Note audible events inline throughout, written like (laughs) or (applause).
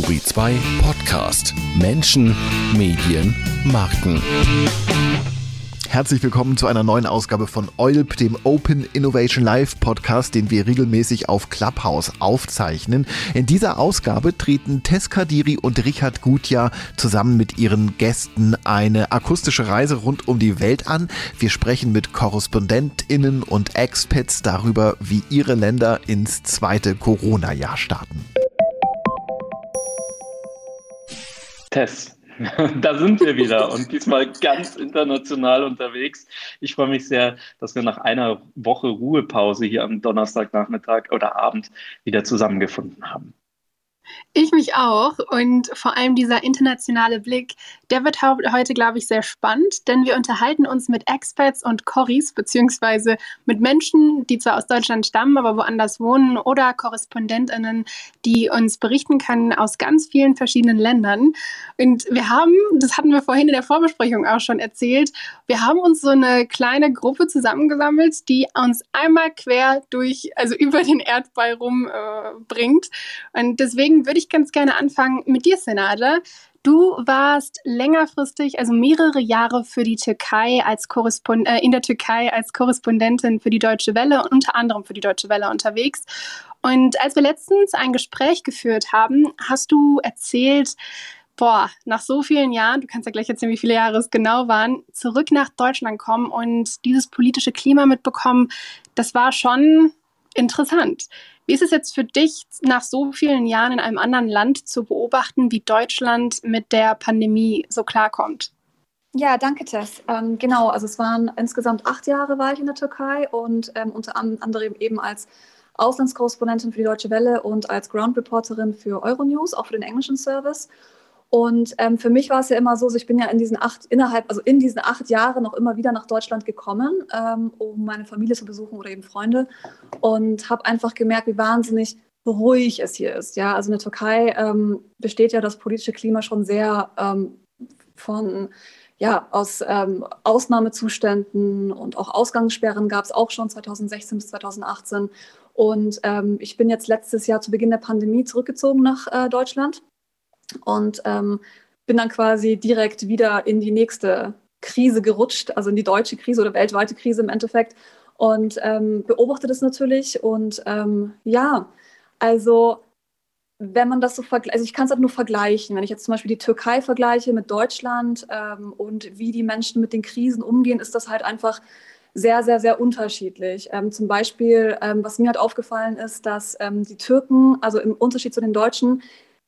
Turi 2 Podcast. Menschen, Medien, Marken. Herzlich willkommen zu einer neuen Ausgabe von EULP, dem Open Innovation Live Podcast, den wir regelmäßig auf Clubhouse aufzeichnen. In dieser Ausgabe treten Tess Kadiri und Richard Gutjahr zusammen mit ihren Gästen eine akustische Reise rund um die Welt an. Wir sprechen mit KorrespondentInnen und Expats darüber, wie ihre Länder ins zweite Corona-Jahr starten. Tess. (laughs) Da sind wir wieder und diesmal ganz international unterwegs. Ich freue mich sehr, dass wir nach einer Woche Ruhepause hier am Donnerstagnachmittag oder Abend wieder zusammengefunden haben. Ich mich auch und vor allem dieser internationale Blick, der wird heute, glaube ich, sehr spannend, denn wir unterhalten uns mit Experts und Corris, beziehungsweise mit Menschen, die zwar aus Deutschland stammen, aber woanders wohnen oder KorrespondentInnen, die uns berichten können aus ganz vielen verschiedenen Ländern. Und wir haben, das hatten wir vorhin in der Vorbesprechung auch schon erzählt, wir haben uns so eine kleine Gruppe zusammengesammelt, die uns einmal quer durch, also (laughs) über den Erdball rum äh. Und deswegen würde ich ganz gerne anfangen mit dir, Senade. Du warst längerfristig, also mehrere Jahre für die Türkei als Korrespond äh, in der Türkei als Korrespondentin für die Deutsche Welle und unter anderem für die Deutsche Welle unterwegs. Und als wir letztens ein Gespräch geführt haben, hast du erzählt, boah, nach so vielen Jahren, du kannst ja gleich erzählen, wie viele Jahre es genau waren, zurück nach Deutschland kommen und dieses politische Klima mitbekommen, das war schon interessant. Wie ist es jetzt für dich, nach so vielen Jahren in einem anderen Land zu beobachten, wie Deutschland mit der Pandemie so klarkommt? Ja, danke, Tess. Ähm, genau, also es waren insgesamt acht Jahre war ich in der Türkei und ähm, unter anderem eben als Auslandskorrespondentin für die Deutsche Welle und als Ground Reporterin für Euronews, auch für den englischen Service. Und ähm, für mich war es ja immer so, also ich bin ja in diesen acht, innerhalb, also in diesen acht Jahren noch immer wieder nach Deutschland gekommen, ähm, um meine Familie zu besuchen oder eben Freunde. Und habe einfach gemerkt, wie wahnsinnig ruhig es hier ist. Ja, also in der Türkei ähm, besteht ja das politische Klima schon sehr ähm, von ja, aus ähm, Ausnahmezuständen und auch Ausgangssperren gab es auch schon 2016 bis 2018. Und ähm, ich bin jetzt letztes Jahr zu Beginn der Pandemie zurückgezogen nach äh, Deutschland und ähm, bin dann quasi direkt wieder in die nächste Krise gerutscht, also in die deutsche Krise oder weltweite Krise im Endeffekt und ähm, beobachte das natürlich und ähm, ja, also wenn man das so vergleicht, also ich kann es halt nur vergleichen, wenn ich jetzt zum Beispiel die Türkei vergleiche mit Deutschland ähm, und wie die Menschen mit den Krisen umgehen, ist das halt einfach sehr, sehr, sehr unterschiedlich. Ähm, zum Beispiel, ähm, was mir halt aufgefallen ist, dass ähm, die Türken, also im Unterschied zu den Deutschen,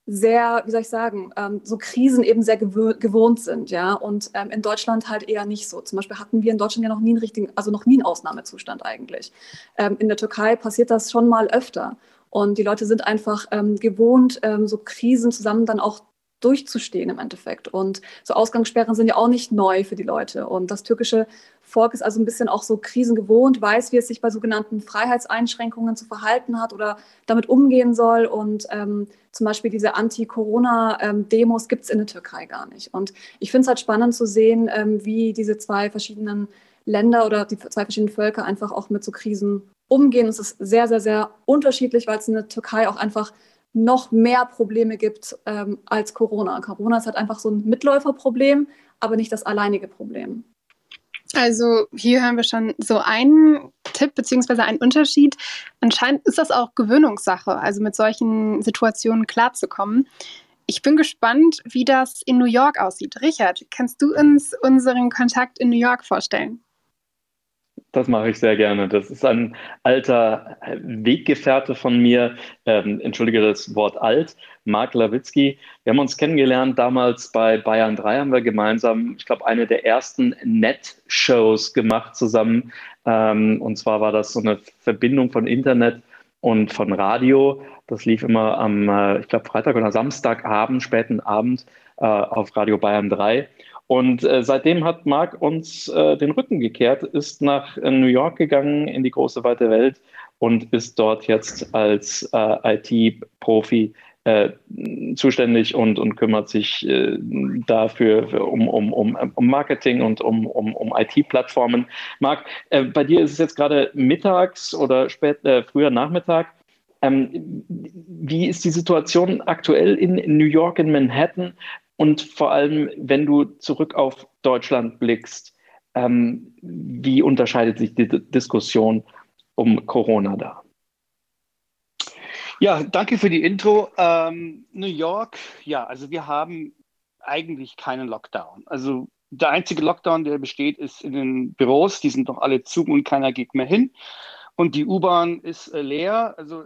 sehr, wie soll ich sagen, ähm, so Krisen eben sehr gewö gewohnt sind, ja, und ähm, in Deutschland halt eher nicht so. Zum Beispiel hatten wir in Deutschland ja noch nie einen richtigen, also noch nie einen Ausnahmezustand eigentlich. Ähm, in der Türkei passiert das schon mal öfter. Und die Leute sind einfach ähm, gewohnt, ähm, so Krisen zusammen dann auch durchzustehen im Endeffekt. Und so Ausgangssperren sind ja auch nicht neu für die Leute. Und das türkische Volk ist also ein bisschen auch so krisengewohnt, weiß, wie es sich bei sogenannten Freiheitseinschränkungen zu verhalten hat oder damit umgehen soll. Und ähm, zum Beispiel diese Anti-Corona-Demos gibt es in der Türkei gar nicht. Und ich finde es halt spannend zu sehen, ähm, wie diese zwei verschiedenen Länder oder die zwei verschiedenen Völker einfach auch mit so Krisen umgehen. Es ist sehr, sehr, sehr unterschiedlich, weil es in der Türkei auch einfach noch mehr Probleme gibt ähm, als Corona. Corona ist halt einfach so ein Mitläuferproblem, aber nicht das alleinige Problem. Also hier hören wir schon so einen Tipp beziehungsweise einen Unterschied. Anscheinend ist das auch Gewöhnungssache, also mit solchen Situationen klarzukommen. Ich bin gespannt, wie das in New York aussieht. Richard, kannst du uns unseren Kontakt in New York vorstellen? Das mache ich sehr gerne. Das ist ein alter Weggefährte von mir, ähm, entschuldige das Wort alt, Mark Lawitzki. Wir haben uns kennengelernt damals bei Bayern 3, haben wir gemeinsam, ich glaube, eine der ersten Net-Shows gemacht zusammen. Ähm, und zwar war das so eine Verbindung von Internet und von Radio. Das lief immer am, äh, ich glaube, Freitag oder Samstagabend, späten Abend äh, auf Radio Bayern 3. Und äh, seitdem hat Marc uns äh, den Rücken gekehrt, ist nach äh, New York gegangen, in die große weite Welt und ist dort jetzt als äh, IT-Profi äh, zuständig und, und kümmert sich äh, dafür für, um, um, um, um Marketing und um, um, um IT-Plattformen. Marc, bei dir ist es jetzt gerade mittags oder spät, früher Nachmittag. Ähm, wie ist die Situation aktuell in, in New York, in Manhattan? Und vor allem, wenn du zurück auf Deutschland blickst, ähm, wie unterscheidet sich die D Diskussion um Corona da? Ja, danke für die Intro. Ähm, New York, ja, also wir haben eigentlich keinen Lockdown. Also der einzige Lockdown, der besteht, ist in den Büros. Die sind doch alle zu und keiner geht mehr hin. Und die U-Bahn ist äh, leer. Also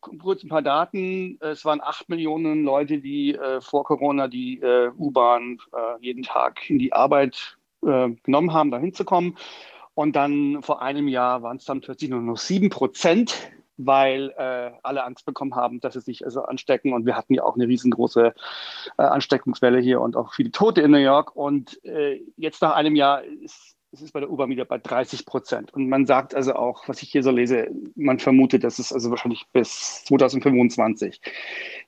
kurz ein paar Daten. Es waren acht Millionen Leute, die äh, vor Corona die äh, U-Bahn äh, jeden Tag in die Arbeit äh, genommen haben, da hinzukommen. Und dann vor einem Jahr waren es dann plötzlich nur noch sieben Prozent weil äh, alle Angst bekommen haben, dass sie sich also anstecken. Und wir hatten ja auch eine riesengroße äh, Ansteckungswelle hier und auch viele Tote in New York. Und jetzt nach einem Jahr ist es ist bei der U-Bahn wieder bei 30 Prozent. Und man sagt also auch, was ich hier so lese, man vermutet, dass es also wahrscheinlich bis 2025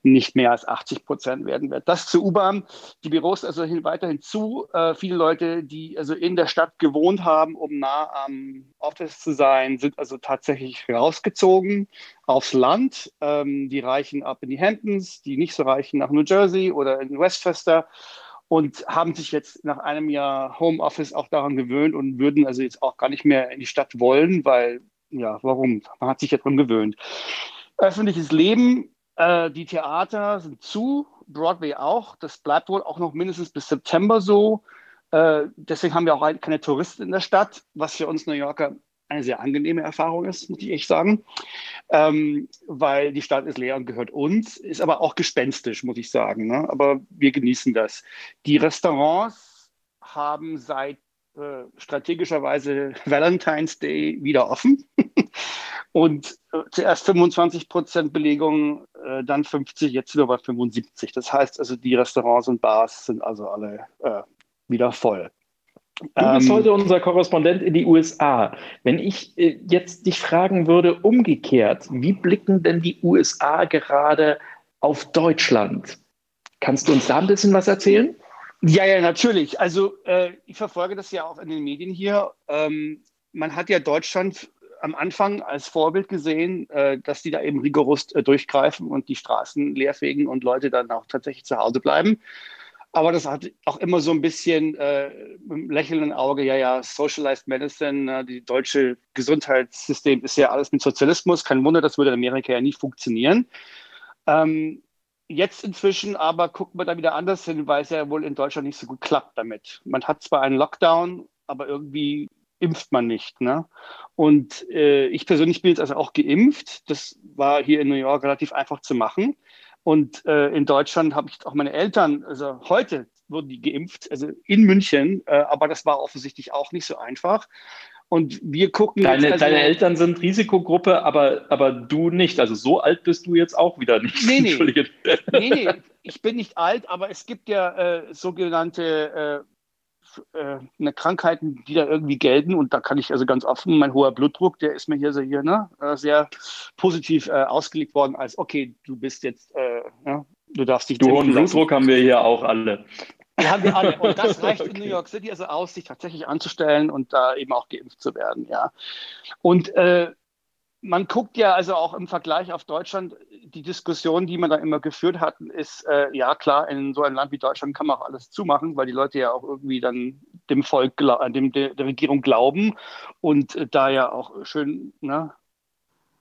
nicht mehr als 80 Prozent werden wird. Das zur U-Bahn. Die Büros also hin, weiterhin zu. Äh, viele Leute, die also in der Stadt gewohnt haben, um nah am Office zu sein, sind also tatsächlich rausgezogen aufs Land. Ähm, die reichen ab in die Hamptons, die nicht so reichen nach New Jersey oder in Westchester und haben sich jetzt nach einem Jahr Homeoffice auch daran gewöhnt und würden also jetzt auch gar nicht mehr in die Stadt wollen, weil, ja, warum? Man hat sich ja daran gewöhnt. Öffentliches Leben, äh, die Theater sind zu, Broadway auch. Das bleibt wohl auch noch mindestens bis September so. Äh, deswegen haben wir auch keine Touristen in der Stadt, was für uns New Yorker eine sehr angenehme Erfahrung ist, muss ich echt sagen, ähm, weil die Stadt ist leer und gehört uns, ist aber auch gespenstisch, muss ich sagen. Ne? Aber wir genießen das. Die Restaurants haben seit äh, strategischerweise (laughs) Valentine's Day wieder offen. (laughs) und äh, zuerst 25 Prozent Belegung, äh, dann 50, jetzt wieder bei 75. Das heißt also, die Restaurants und Bars sind also alle äh, wieder voll. Du bist heute unser Korrespondent in die USA. Wenn ich äh, jetzt dich fragen würde, umgekehrt, wie blicken denn die USA gerade auf Deutschland? Kannst du uns da ein bisschen was erzählen? Ja, ja, natürlich. Also äh, ich verfolge das ja auch in den Medien hier. Ähm, man hat ja Deutschland am Anfang als Vorbild gesehen, äh, dass die da eben rigoros äh, durchgreifen und die Straßen leerfegen und Leute dann auch tatsächlich zu Hause bleiben. Aber das hat auch immer so ein bisschen äh, einem lächelnden Auge, ja, ja, Socialized Medicine, äh, die deutsche Gesundheitssystem ist ja alles mit Sozialismus. Kein Wunder, das würde in Amerika ja nie funktionieren. Ähm, jetzt inzwischen aber gucken wir da wieder anders hin, weil es ja wohl in Deutschland nicht so gut klappt damit. Man hat zwar einen Lockdown, aber irgendwie impft man nicht. Ne? Und äh, ich persönlich bin jetzt also auch geimpft. Das war hier in New York relativ einfach zu machen. Und äh, in Deutschland habe ich auch meine Eltern, also heute wurden die geimpft, also in München, äh, aber das war offensichtlich auch nicht so einfach. Und wir gucken. Deine, also, deine Eltern sind Risikogruppe, aber, aber du nicht. Also so alt bist du jetzt auch wieder nicht. Nee, (laughs) nee. nee, nee. Ich bin nicht alt, aber es gibt ja äh, sogenannte äh, eine Krankheiten, die da irgendwie gelten. Und da kann ich also ganz offen, mein hoher Blutdruck, der ist mir hier so hier ne, äh, sehr positiv äh, ausgelegt worden, als okay, du bist jetzt, äh, ja, du darfst dich. Du hohen Blutdruck haben wir hier auch alle. Die haben wir alle. Und das (laughs) reicht okay. in New York City also aus, sich tatsächlich anzustellen und da eben auch geimpft zu werden, ja. Und äh, man guckt ja also auch im Vergleich auf Deutschland, die Diskussion, die man da immer geführt hat, ist, äh, ja klar, in so einem Land wie Deutschland kann man auch alles zumachen, weil die Leute ja auch irgendwie dann dem Volk, dem, der, Regierung glauben und äh, da ja auch schön ne,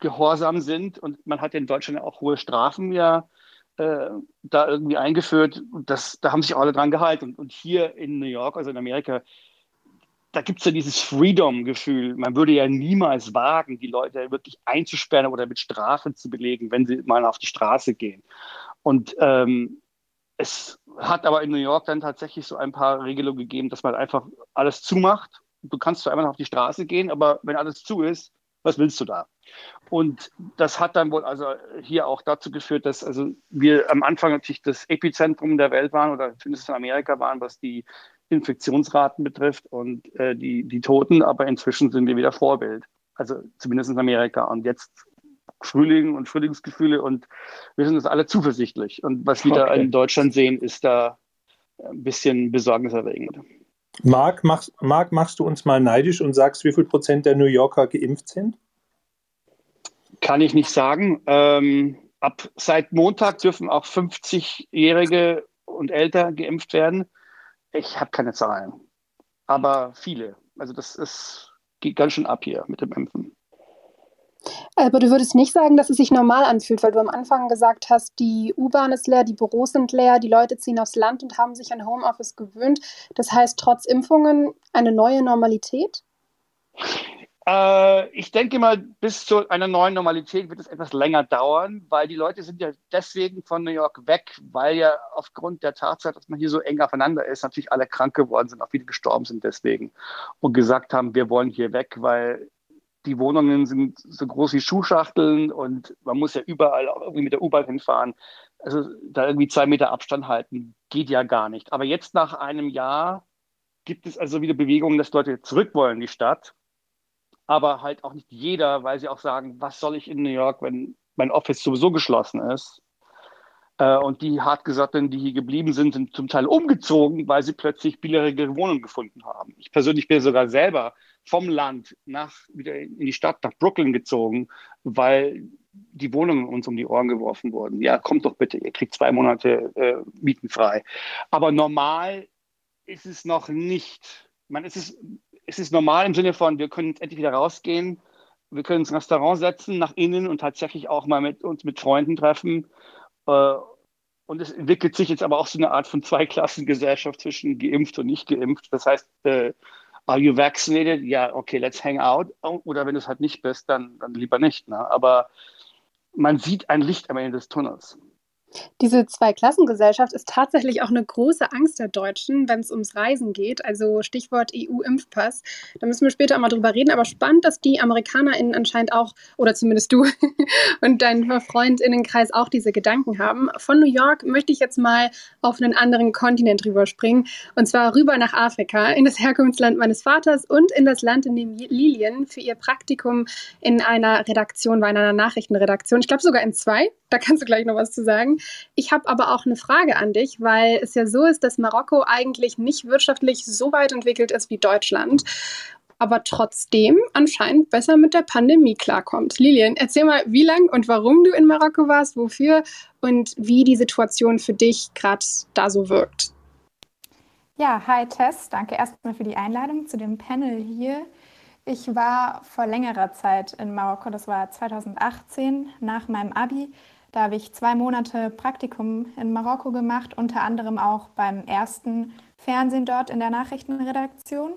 gehorsam sind. Und man hat in Deutschland ja auch hohe Strafen ja äh, da irgendwie eingeführt. Das, da haben sich alle dran gehalten. Und, und hier in New York, also in Amerika, da gibt es ja dieses Freedom-Gefühl. Man würde ja niemals wagen, die Leute wirklich einzusperren oder mit Strafen zu belegen, wenn sie mal auf die Straße gehen. Und ähm, es hat aber in New York dann tatsächlich so ein paar Regelungen gegeben, dass man einfach alles zumacht. Du kannst zwar einmal auf die Straße gehen, aber wenn alles zu ist, was willst du da? Und das hat dann wohl also hier auch dazu geführt, dass also wir am Anfang natürlich das Epizentrum der Welt waren oder zumindest in Amerika waren, was die Infektionsraten betrifft und äh, die, die Toten, aber inzwischen sind wir wieder Vorbild. Also zumindest in Amerika. Und jetzt Frühling und Frühlingsgefühle und wir sind uns alle zuversichtlich. Und was wir okay. da in Deutschland sehen, ist da ein bisschen besorgniserregend. Marc, machst, Marc, machst du uns mal neidisch und sagst, wie viel Prozent der New Yorker geimpft sind? Kann ich nicht sagen. Ähm, ab seit Montag dürfen auch 50-Jährige und älter geimpft werden. Ich habe keine Zahlen, aber viele. Also das ist, geht ganz schön ab hier mit dem Impfen. Aber du würdest nicht sagen, dass es sich normal anfühlt, weil du am Anfang gesagt hast, die U-Bahn ist leer, die Büros sind leer, die Leute ziehen aufs Land und haben sich an Homeoffice gewöhnt. Das heißt, trotz Impfungen eine neue Normalität? Äh, ich denke mal, bis zu einer neuen Normalität wird es etwas länger dauern, weil die Leute sind ja deswegen von New York weg, weil ja aufgrund der Tatsache, dass man hier so eng aufeinander ist, natürlich alle krank geworden sind, auch viele gestorben sind deswegen und gesagt haben, wir wollen hier weg, weil die Wohnungen sind so groß wie Schuhschachteln und man muss ja überall irgendwie mit der U-Bahn hinfahren. Also da irgendwie zwei Meter Abstand halten, geht ja gar nicht. Aber jetzt nach einem Jahr gibt es also wieder Bewegungen, dass Leute zurück wollen in die Stadt. Aber halt auch nicht jeder, weil sie auch sagen, was soll ich in New York, wenn mein Office sowieso geschlossen ist? Äh, und die Hartgesottenen, die hier geblieben sind, sind zum Teil umgezogen, weil sie plötzlich billigere Wohnungen gefunden haben. Ich persönlich bin sogar selber vom Land nach, wieder in die Stadt, nach Brooklyn gezogen, weil die Wohnungen uns um die Ohren geworfen wurden. Ja, kommt doch bitte, ihr kriegt zwei Monate äh, Mieten. Aber normal ist es noch nicht. Man, ist, es ist normal im Sinne von, wir können endlich wieder rausgehen, wir können ins Restaurant setzen, nach innen und tatsächlich auch mal mit uns mit Freunden treffen. Äh, und es entwickelt sich jetzt aber auch so eine Art von Zweiklassengesellschaft zwischen geimpft und nicht geimpft. Das heißt, äh, are you vaccinated? Ja, okay, let's hang out. Oder wenn du es halt nicht bist, dann, dann lieber nicht. Ne? Aber man sieht ein Licht am Ende des Tunnels. Diese Zweiklassengesellschaft ist tatsächlich auch eine große Angst der Deutschen, wenn es ums Reisen geht. Also Stichwort EU-Impfpass. Da müssen wir später auch mal drüber reden. Aber spannend, dass die AmerikanerInnen anscheinend auch, oder zumindest du (laughs) und dein FreundInnenkreis auch diese Gedanken haben. Von New York möchte ich jetzt mal auf einen anderen Kontinent rüberspringen. Und zwar rüber nach Afrika, in das Herkunftsland meines Vaters und in das Land, in dem Lilien für ihr Praktikum in einer Redaktion in einer Nachrichtenredaktion. Ich glaube sogar in zwei. Da kannst du gleich noch was zu sagen. Ich habe aber auch eine Frage an dich, weil es ja so ist, dass Marokko eigentlich nicht wirtschaftlich so weit entwickelt ist wie Deutschland aber trotzdem anscheinend besser mit der Pandemie klarkommt. Lilian, erzähl mal, wie lang und warum du in Marokko warst, wofür und wie die Situation für dich gerade da so wirkt. Ja, hi Tess, danke erstmal für die Einladung zu dem Panel hier. Ich war vor längerer Zeit in Marokko, das war 2018 nach meinem Abi. Da habe ich zwei Monate Praktikum in Marokko gemacht, unter anderem auch beim ersten Fernsehen dort in der Nachrichtenredaktion.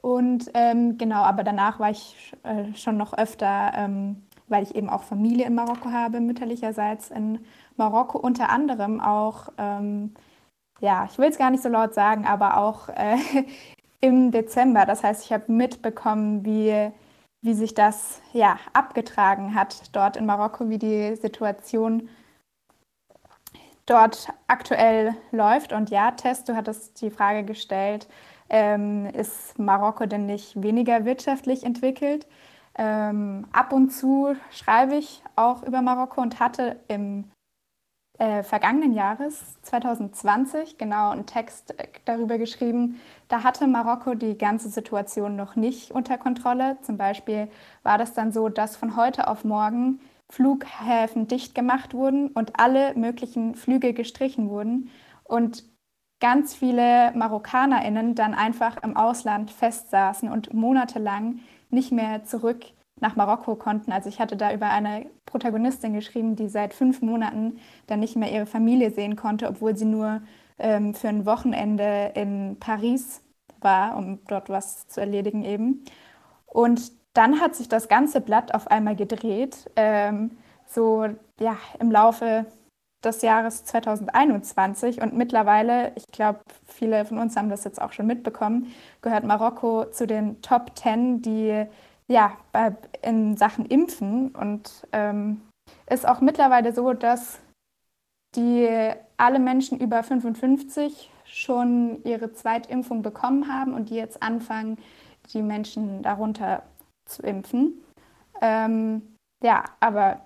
Und ähm, genau, aber danach war ich äh, schon noch öfter, ähm, weil ich eben auch Familie in Marokko habe, mütterlicherseits in Marokko, unter anderem auch, ähm, ja, ich will es gar nicht so laut sagen, aber auch äh, (laughs) im Dezember. Das heißt, ich habe mitbekommen, wie wie sich das ja abgetragen hat dort in Marokko, wie die Situation dort aktuell läuft. Und ja, Tess, du hattest die Frage gestellt, ähm, ist Marokko denn nicht weniger wirtschaftlich entwickelt? Ähm, ab und zu schreibe ich auch über Marokko und hatte im äh, vergangenen Jahres, 2020, genau einen Text äh, darüber geschrieben. Da hatte Marokko die ganze Situation noch nicht unter Kontrolle. Zum Beispiel war das dann so, dass von heute auf morgen Flughäfen dicht gemacht wurden und alle möglichen Flüge gestrichen wurden und ganz viele MarokkanerInnen dann einfach im Ausland festsaßen und monatelang nicht mehr zurück nach Marokko konnten. Also ich hatte da über eine Protagonistin geschrieben, die seit fünf Monaten dann nicht mehr ihre Familie sehen konnte, obwohl sie nur ähm, für ein Wochenende in Paris war, um dort was zu erledigen eben. Und dann hat sich das ganze Blatt auf einmal gedreht, ähm, so ja im Laufe des Jahres 2021 und mittlerweile, ich glaube, viele von uns haben das jetzt auch schon mitbekommen, gehört Marokko zu den Top Ten, die ja, in Sachen Impfen und ähm, ist auch mittlerweile so, dass die alle Menschen über 55 schon ihre Zweitimpfung bekommen haben und die jetzt anfangen, die Menschen darunter zu impfen. Ähm, ja, aber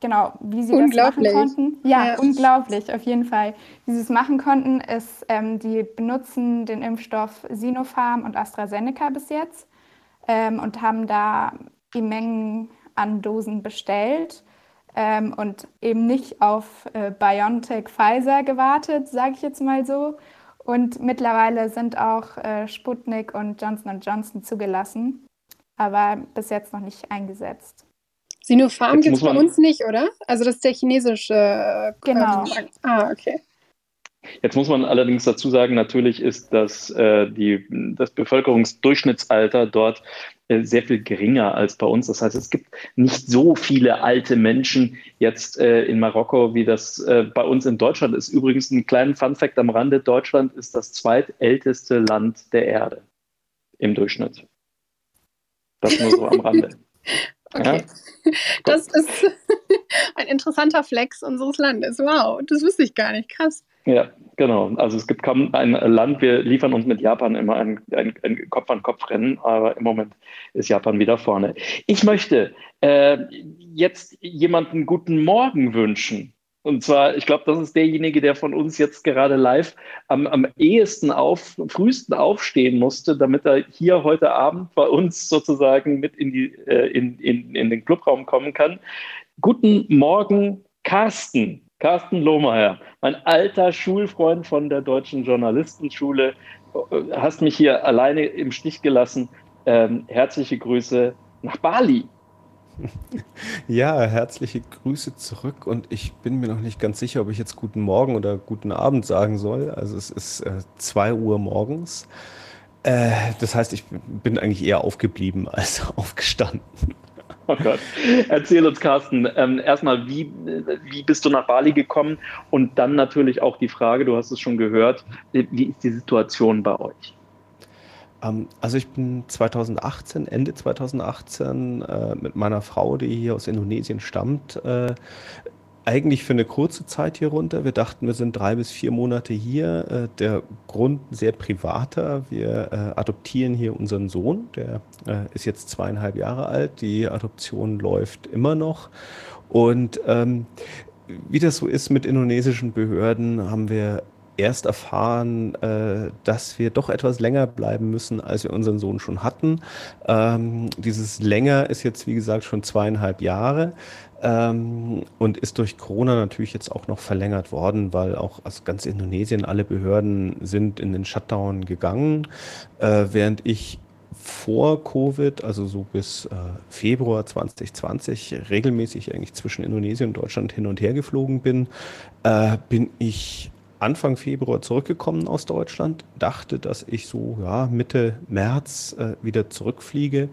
genau, wie sie das machen konnten. Ja, ja, unglaublich, auf jeden Fall. Wie sie es machen konnten, ist, ähm, die benutzen den Impfstoff Sinopharm und AstraZeneca bis jetzt ähm, und haben da die Mengen an Dosen bestellt ähm, und eben nicht auf äh, BioNTech Pfizer gewartet, sage ich jetzt mal so. Und mittlerweile sind auch äh, Sputnik und Johnson Johnson zugelassen, aber bis jetzt noch nicht eingesetzt. Sinopharm gibt es bei uns nicht, oder? Also das ist der chinesische. Äh, genau. ah, okay. Jetzt muss man allerdings dazu sagen, natürlich ist das, äh, die, das Bevölkerungsdurchschnittsalter dort äh, sehr viel geringer als bei uns. Das heißt, es gibt nicht so viele alte Menschen jetzt äh, in Marokko, wie das äh, bei uns in Deutschland ist. Übrigens ein kleiner Funfact am Rande, Deutschland ist das zweitälteste Land der Erde im Durchschnitt. Das nur so am Rande. (laughs) Okay. Ja? Das ist (laughs) ein interessanter Flex unseres Landes. Wow, das wusste ich gar nicht. Krass. Ja, genau. Also es gibt kaum ein Land, wir liefern uns mit Japan immer ein, ein, ein Kopf-an-Kopf-Rennen, aber im Moment ist Japan wieder vorne. Ich möchte äh, jetzt jemanden guten Morgen wünschen. Und zwar, ich glaube, das ist derjenige, der von uns jetzt gerade live am, am ehesten auf, frühesten aufstehen musste, damit er hier heute Abend bei uns sozusagen mit in, die, äh, in, in, in den Clubraum kommen kann. Guten Morgen, Carsten. Carsten Lohmeier, mein alter Schulfreund von der Deutschen Journalistenschule, hast mich hier alleine im Stich gelassen. Ähm, herzliche Grüße nach Bali. (laughs) Ja, herzliche Grüße zurück und ich bin mir noch nicht ganz sicher, ob ich jetzt guten Morgen oder guten Abend sagen soll. Also es ist 2 äh, Uhr morgens. Äh, das heißt, ich bin eigentlich eher aufgeblieben als (laughs) aufgestanden. Oh Gott. Erzähl uns, Carsten, ähm, erstmal, wie, wie bist du nach Bali gekommen? Und dann natürlich auch die Frage, du hast es schon gehört, wie ist die Situation bei euch? Ähm, also ich bin 2018, Ende 2018 äh, mit meiner Frau, die hier aus Indonesien stammt, äh, eigentlich für eine kurze Zeit hier runter. Wir dachten, wir sind drei bis vier Monate hier. Äh, der Grund sehr privater. Wir äh, adoptieren hier unseren Sohn. Der äh, ist jetzt zweieinhalb Jahre alt. Die Adoption läuft immer noch. Und ähm, wie das so ist mit indonesischen Behörden, haben wir erst erfahren, dass wir doch etwas länger bleiben müssen, als wir unseren Sohn schon hatten. Ähm, dieses länger ist jetzt, wie gesagt, schon zweieinhalb Jahre ähm, und ist durch Corona natürlich jetzt auch noch verlängert worden, weil auch aus ganz Indonesien alle Behörden sind in den Shutdown gegangen, äh, während ich vor Covid, also so bis äh, Februar 2020, regelmäßig eigentlich zwischen Indonesien und Deutschland hin und her geflogen bin, äh, bin ich Anfang Februar zurückgekommen aus Deutschland, dachte, dass ich so ja, Mitte März äh, wieder zurückfliege.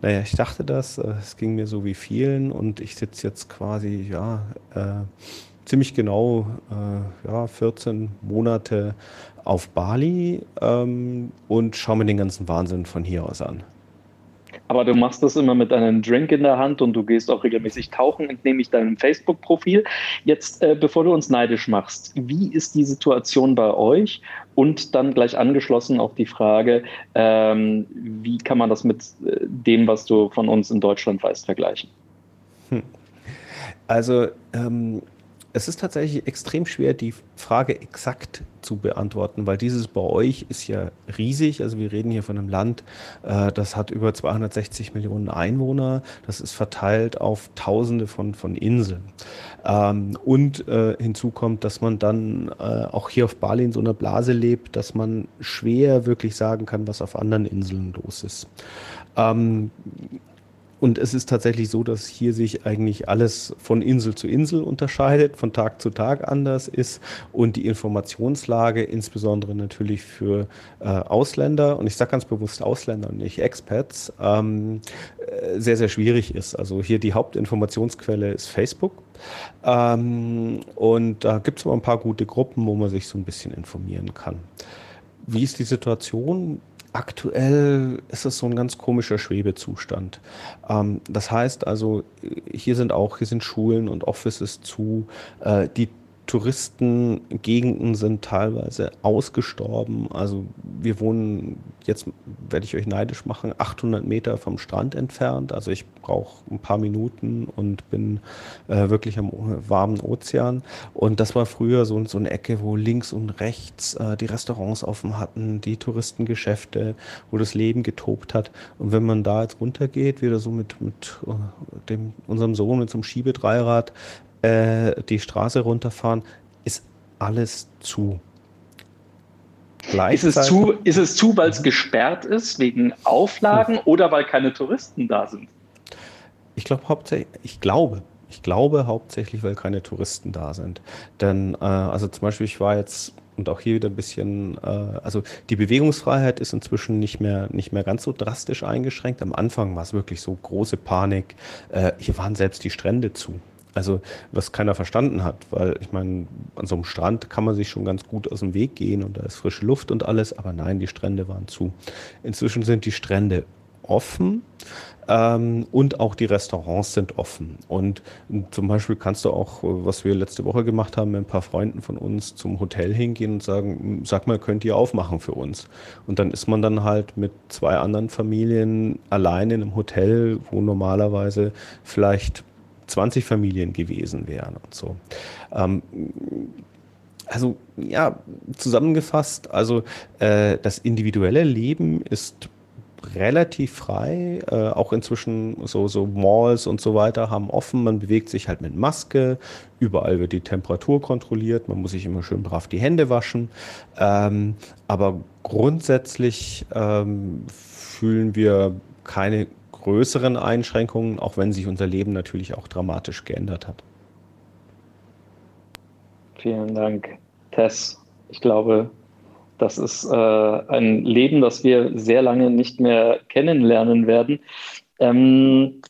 Naja, ich dachte das, äh, es ging mir so wie vielen und ich sitze jetzt quasi ja äh, ziemlich genau äh, ja, 14 Monate auf Bali ähm, und schaue mir den ganzen Wahnsinn von hier aus an. Aber du machst das immer mit einem Drink in der Hand und du gehst auch regelmäßig tauchen, entnehme ich deinem Facebook-Profil. Jetzt, äh, bevor du uns neidisch machst, wie ist die Situation bei euch? Und dann gleich angeschlossen auch die Frage, ähm, wie kann man das mit äh, dem, was du von uns in Deutschland weißt, vergleichen? Hm. Also ähm, es ist tatsächlich extrem schwer, die Frage exakt zu beantworten, weil dieses bei euch ist ja riesig. Also wir reden hier von einem Land, äh, das hat über 260 Millionen Einwohner. Das ist verteilt auf Tausende von, von Inseln. Ähm, und äh, hinzu kommt, dass man dann äh, auch hier auf Bali in so einer Blase lebt, dass man schwer wirklich sagen kann, was auf anderen Inseln los ist. Und es ist tatsächlich so, dass hier sich eigentlich alles von Insel zu Insel unterscheidet, von Tag zu Tag anders ist und die Informationslage insbesondere natürlich für äh, Ausländer, und ich sage ganz bewusst Ausländer und nicht Expats, ähm, äh, sehr, sehr schwierig ist. Also hier die Hauptinformationsquelle ist Facebook. Ähm, und da gibt es aber ein paar gute Gruppen, wo man sich so ein bisschen informieren kann. Wie ist die Situation? Aktuell ist es so ein ganz komischer Schwebezustand. Ähm, das heißt also, hier sind auch, hier sind Schulen und Offices zu. Äh, die Touristengegenden sind teilweise ausgestorben. Also wir wohnen, jetzt werde ich euch neidisch machen, 800 Meter vom Strand entfernt. Also ich brauche ein paar Minuten und bin äh, wirklich am warmen Ozean. Und das war früher so, so eine Ecke, wo links und rechts äh, die Restaurants offen hatten, die Touristengeschäfte, wo das Leben getobt hat. Und wenn man da jetzt runtergeht, wieder so mit, mit uh, dem, unserem Sohn mit so einem Schiebedreirad, äh, die Straße runterfahren, ist alles zu. Ist es zu, ist es zu weil es gesperrt ist wegen Auflagen hm. oder weil keine Touristen da sind? Ich glaube hauptsächlich, ich glaube, ich glaube hauptsächlich, weil keine Touristen da sind. Denn, äh, also zum Beispiel, ich war jetzt und auch hier wieder ein bisschen, äh, also die Bewegungsfreiheit ist inzwischen nicht mehr, nicht mehr ganz so drastisch eingeschränkt. Am Anfang war es wirklich so große Panik. Äh, hier waren selbst die Strände zu. Also was keiner verstanden hat, weil ich meine, an so einem Strand kann man sich schon ganz gut aus dem Weg gehen und da ist frische Luft und alles, aber nein, die Strände waren zu. Inzwischen sind die Strände offen ähm, und auch die Restaurants sind offen. Und zum Beispiel kannst du auch, was wir letzte Woche gemacht haben, mit ein paar Freunden von uns zum Hotel hingehen und sagen, sag mal, könnt ihr aufmachen für uns? Und dann ist man dann halt mit zwei anderen Familien allein in einem Hotel, wo normalerweise vielleicht 20 Familien gewesen wären und so. Ähm, also ja, zusammengefasst, also äh, das individuelle Leben ist relativ frei. Äh, auch inzwischen so, so Malls und so weiter haben offen. Man bewegt sich halt mit Maske. Überall wird die Temperatur kontrolliert. Man muss sich immer schön brav die Hände waschen. Ähm, aber grundsätzlich ähm, fühlen wir keine größeren Einschränkungen, auch wenn sich unser Leben natürlich auch dramatisch geändert hat. Vielen Dank, Tess. Ich glaube, das ist äh, ein Leben, das wir sehr lange nicht mehr kennenlernen werden. Ähm,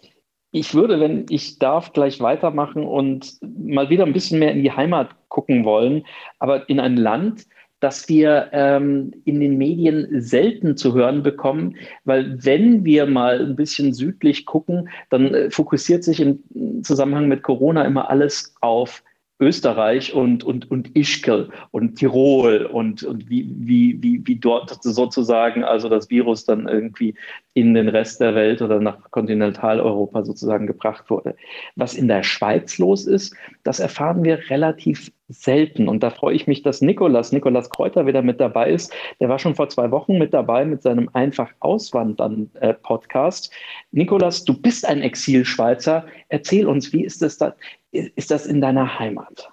ich würde, wenn ich darf, gleich weitermachen und mal wieder ein bisschen mehr in die Heimat gucken wollen, aber in ein Land, das wir ähm, in den Medien selten zu hören bekommen, weil wenn wir mal ein bisschen südlich gucken, dann äh, fokussiert sich im Zusammenhang mit Corona immer alles auf Österreich und, und, und Ischgl und Tirol und, und wie, wie, wie, wie dort sozusagen also das Virus dann irgendwie in den Rest der Welt oder nach Kontinentaleuropa sozusagen gebracht wurde. Was in der Schweiz los ist, das erfahren wir relativ selten. Und da freue ich mich, dass Nikolas, Nikolas Kräuter wieder mit dabei ist. Der war schon vor zwei Wochen mit dabei mit seinem Einfach Auswandern äh, Podcast. Nikolas, du bist ein Exilschweizer. Erzähl uns, wie ist das da? Ist das in deiner Heimat?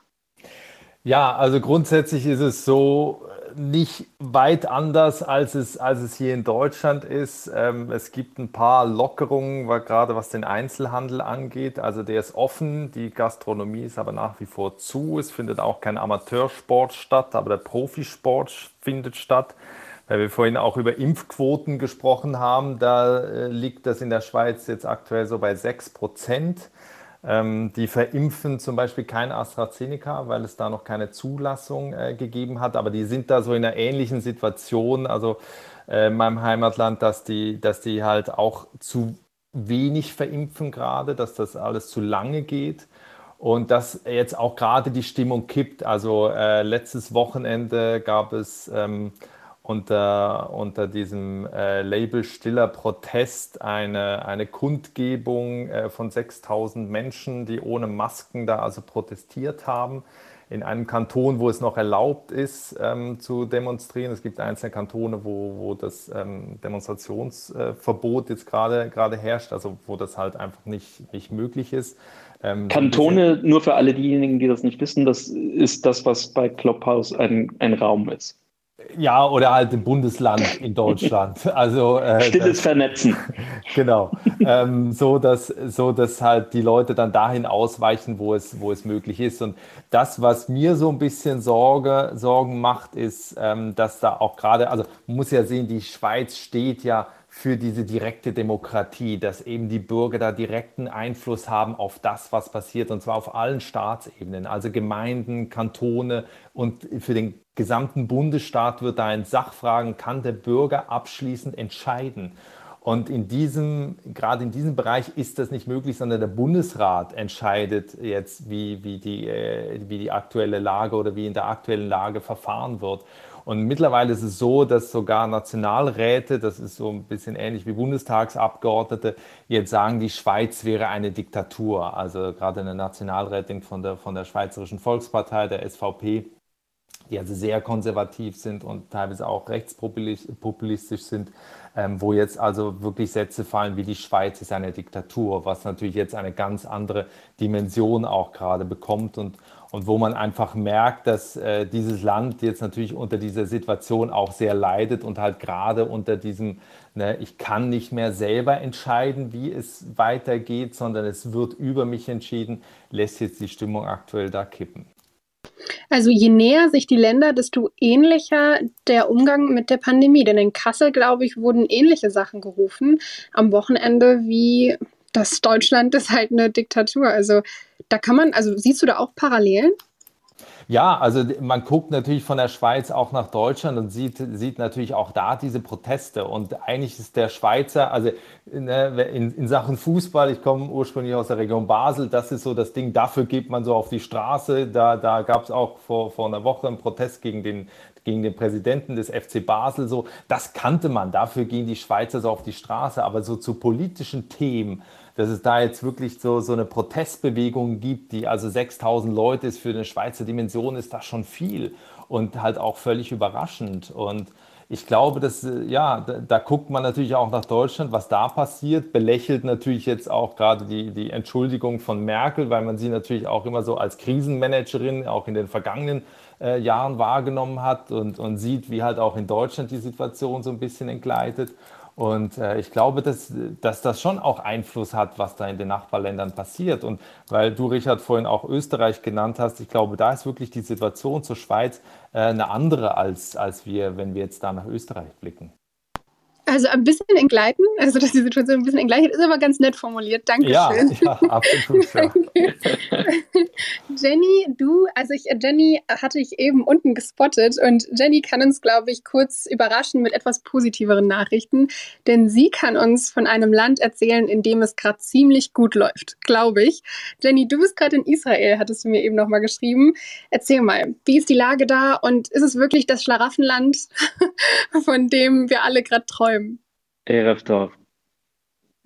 Ja, also grundsätzlich ist es so, nicht weit anders, als es, als es hier in Deutschland ist. Ähm, es gibt ein paar Lockerungen, gerade was den Einzelhandel angeht. Also der ist offen, die Gastronomie ist aber nach wie vor zu. Es findet auch kein Amateursport statt, aber der Profisport findet statt. Weil wir vorhin auch über Impfquoten gesprochen haben, da äh, liegt das in der Schweiz jetzt aktuell so bei 6 Prozent. Ähm, die verimpfen zum Beispiel kein AstraZeneca, weil es da noch keine Zulassung äh, gegeben hat. Aber die sind da so in einer ähnlichen Situation, also äh, in meinem Heimatland, dass die, dass die halt auch zu wenig verimpfen gerade, dass das alles zu lange geht. Und dass jetzt auch gerade die Stimmung kippt. Also äh, letztes Wochenende gab es ähm, unter, unter diesem äh, Label Stiller Protest eine, eine Kundgebung äh, von 6000 Menschen, die ohne Masken da also protestiert haben. In einem Kanton, wo es noch erlaubt ist, ähm, zu demonstrieren. Es gibt einzelne Kantone, wo, wo das ähm, Demonstrationsverbot jetzt gerade gerade herrscht, also wo das halt einfach nicht, nicht möglich ist. Ähm, Kantone, nur für alle diejenigen, die das nicht wissen, das ist das, was bei Clubhouse ein, ein Raum ist. Ja, oder halt im Bundesland in Deutschland. (laughs) Also, äh, Stilles das, Vernetzen. (laughs) Genau. ähm, so, dass, so, dass halt die Leute dann dahin ausweichen, wo es, wo es möglich ist. Und das, was mir so ein bisschen Sorge, Sorgen macht, ist, ähm, dass da auch gerade, also man muss ja sehen, die Schweiz steht ja für diese direkte Demokratie, dass eben die Bürger da direkten Einfluss haben auf das, was passiert, und zwar auf allen Staatsebenen, also Gemeinden, Kantone und für den gesamten Bundesstaat wird da in Sachfragen, kann der Bürger abschließend entscheiden. Und in diesem, gerade in diesem Bereich ist das nicht möglich, sondern der Bundesrat entscheidet jetzt, wie, wie, die, äh, wie die aktuelle Lage oder wie in der aktuellen Lage verfahren wird. Und mittlerweile ist es so, dass sogar Nationalräte, das ist so ein bisschen ähnlich wie Bundestagsabgeordnete, jetzt sagen, die Schweiz wäre eine Diktatur. Also gerade eine Nationalrätin von der, von der Schweizerischen Volkspartei, der SVP, die also sehr konservativ sind und teilweise auch rechtspopulistisch sind, ähm, wo jetzt also wirklich Sätze fallen wie die Schweiz ist eine Diktatur, was natürlich jetzt eine ganz andere Dimension auch gerade bekommt und, und wo man einfach merkt, dass äh, dieses Land jetzt natürlich unter dieser Situation auch sehr leidet und halt gerade unter diesem, ne, ich kann nicht mehr selber entscheiden, wie es weitergeht, sondern es wird über mich entschieden, lässt jetzt die Stimmung aktuell da kippen. Also je näher sich die Länder, desto ähnlicher der Umgang mit der Pandemie. Denn in Kassel, glaube ich, wurden ähnliche Sachen gerufen am Wochenende wie das Deutschland ist halt eine Diktatur. Also da kann man, also siehst du da auch Parallelen? Ja, also man guckt natürlich von der Schweiz auch nach Deutschland und sieht, sieht natürlich auch da diese Proteste. Und eigentlich ist der Schweizer, also ne, in, in Sachen Fußball, ich komme ursprünglich aus der Region Basel, das ist so das Ding, dafür geht man so auf die Straße. Da, da gab es auch vor, vor einer Woche einen Protest gegen den, gegen den Präsidenten des FC Basel. So, das kannte man, dafür gehen die Schweizer so auf die Straße. Aber so zu politischen Themen, dass es da jetzt wirklich so, so eine Protestbewegung gibt, die also 6000 Leute ist für eine Schweizer Dimension, ist das schon viel und halt auch völlig überraschend. Und ich glaube, dass, äh, ja, da, da, guckt man natürlich auch nach Deutschland, was da passiert, belächelt natürlich jetzt auch gerade die, die Entschuldigung von Merkel, weil man sie natürlich auch immer so als Krisenmanagerin auch in den vergangenen äh, Jahren wahrgenommen hat und, und sieht, wie halt auch in Deutschland die Situation so ein bisschen entgleitet. Und äh, ich glaube, dass, dass das schon auch Einfluss hat, was da in den Nachbarländern passiert. Und weil du, Richard, vorhin auch Österreich genannt hast, ich glaube, da ist wirklich die Situation zur Schweiz äh, eine andere, als, als wir, wenn wir jetzt da nach Österreich blicken. Also ein bisschen entgleiten, also dass die Situation ein bisschen entgleitet, ist aber ganz nett formuliert. Dankeschön. Ja, (laughs) ja absolut. Ja. (laughs) Jenny, du, also ich, Jenny hatte ich eben unten gespottet und Jenny kann uns, glaube ich, kurz überraschen mit etwas positiveren Nachrichten, denn sie kann uns von einem Land erzählen, in dem es gerade ziemlich gut läuft, glaube ich. Jenny, du bist gerade in Israel, hattest du mir eben nochmal geschrieben. Erzähl mal, wie ist die Lage da und ist es wirklich das Schlaraffenland, (laughs) von dem wir alle gerade träumen? Bäumen. Erev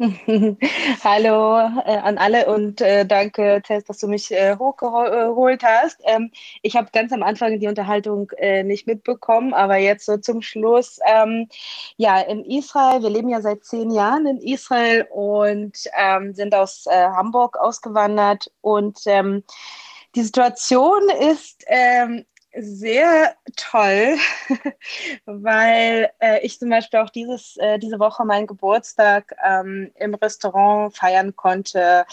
(laughs) Hallo äh, an alle und äh, danke, Tess, dass du mich äh, hochgeholt hast. Ähm, ich habe ganz am Anfang die Unterhaltung äh, nicht mitbekommen, aber jetzt so zum Schluss. Ähm, ja, in Israel, wir leben ja seit zehn Jahren in Israel und ähm, sind aus äh, Hamburg ausgewandert und ähm, die Situation ist ähm, sehr toll, (laughs) weil äh, ich zum Beispiel auch dieses, äh, diese Woche meinen Geburtstag ähm, im Restaurant feiern konnte,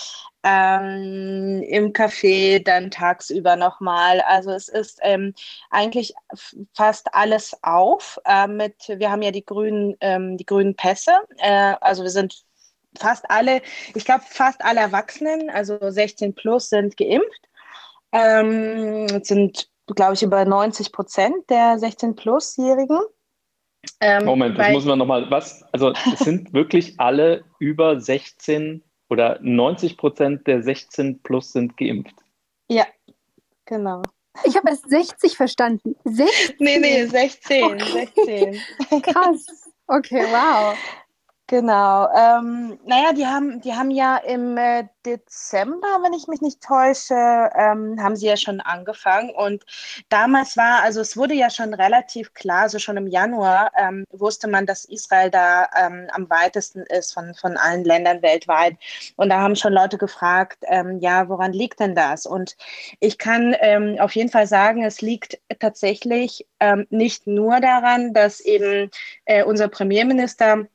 ähm, im Café dann tagsüber nochmal. Also es ist ähm, eigentlich fast alles auf. Äh, mit, wir haben ja die grünen, ähm, die grünen Pässe. Äh, also wir sind fast alle, ich glaube fast alle Erwachsenen, also 16 plus sind geimpft. Ähm, sind glaube ich, über 90 Prozent der 16-Plus-Jährigen. Ähm, Moment, das muss man nochmal, was? Also es sind (laughs) wirklich alle über 16 oder 90 Prozent der 16 plus sind geimpft. Ja, genau. Ich habe erst 60 verstanden. 16? (laughs) Nee, nee, 16. Okay. 16. Krass. Okay, wow. Genau. Ähm, naja, die haben, die haben ja im äh, Dezember, wenn ich mich nicht täusche, ähm, haben sie ja schon angefangen. Und damals war, also es wurde ja schon relativ klar, so schon im Januar ähm, wusste man, dass Israel da ähm, am weitesten ist von, von allen Ländern weltweit. Und da haben schon Leute gefragt, ähm, ja, woran liegt denn das? Und ich kann ähm, auf jeden Fall sagen, es liegt tatsächlich ähm, nicht nur daran, dass eben äh, unser Premierminister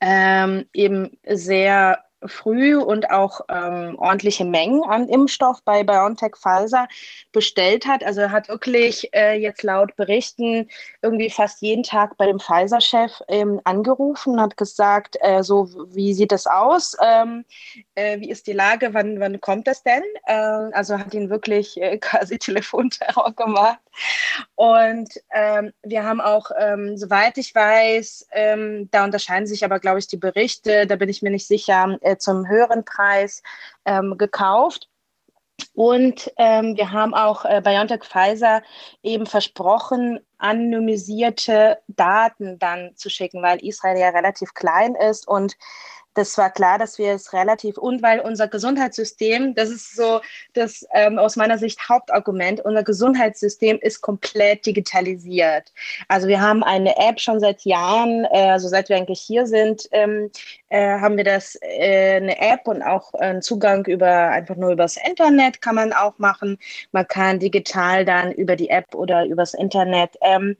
ähm, eben sehr früh und auch ähm, ordentliche Mengen an Impfstoff bei BioNTech Pfizer bestellt hat. Also er hat wirklich äh, jetzt laut Berichten irgendwie fast jeden Tag bei dem Pfizer-Chef ähm, angerufen und hat gesagt, äh, so wie sieht das aus? Ähm, äh, wie ist die Lage? Wann, wann kommt das denn? Äh, also hat ihn wirklich äh, (laughs) quasi Telefonterror gemacht. Und ähm, wir haben auch, ähm, soweit ich weiß, ähm, da unterscheiden sich aber, glaube ich, die Berichte, da bin ich mir nicht sicher, äh, zum höheren Preis ähm, gekauft. Und ähm, wir haben auch äh, BioNTech Pfizer eben versprochen, anonymisierte Daten dann zu schicken, weil Israel ja relativ klein ist und das war klar, dass wir es relativ, und weil unser Gesundheitssystem, das ist so das ähm, aus meiner Sicht Hauptargument, unser Gesundheitssystem ist komplett digitalisiert. Also wir haben eine App schon seit Jahren, äh, also seit wir eigentlich hier sind, ähm, äh, haben wir das, äh, eine App und auch einen Zugang über, einfach nur übers Internet kann man auch machen. Man kann digital dann über die App oder übers Internet ähm,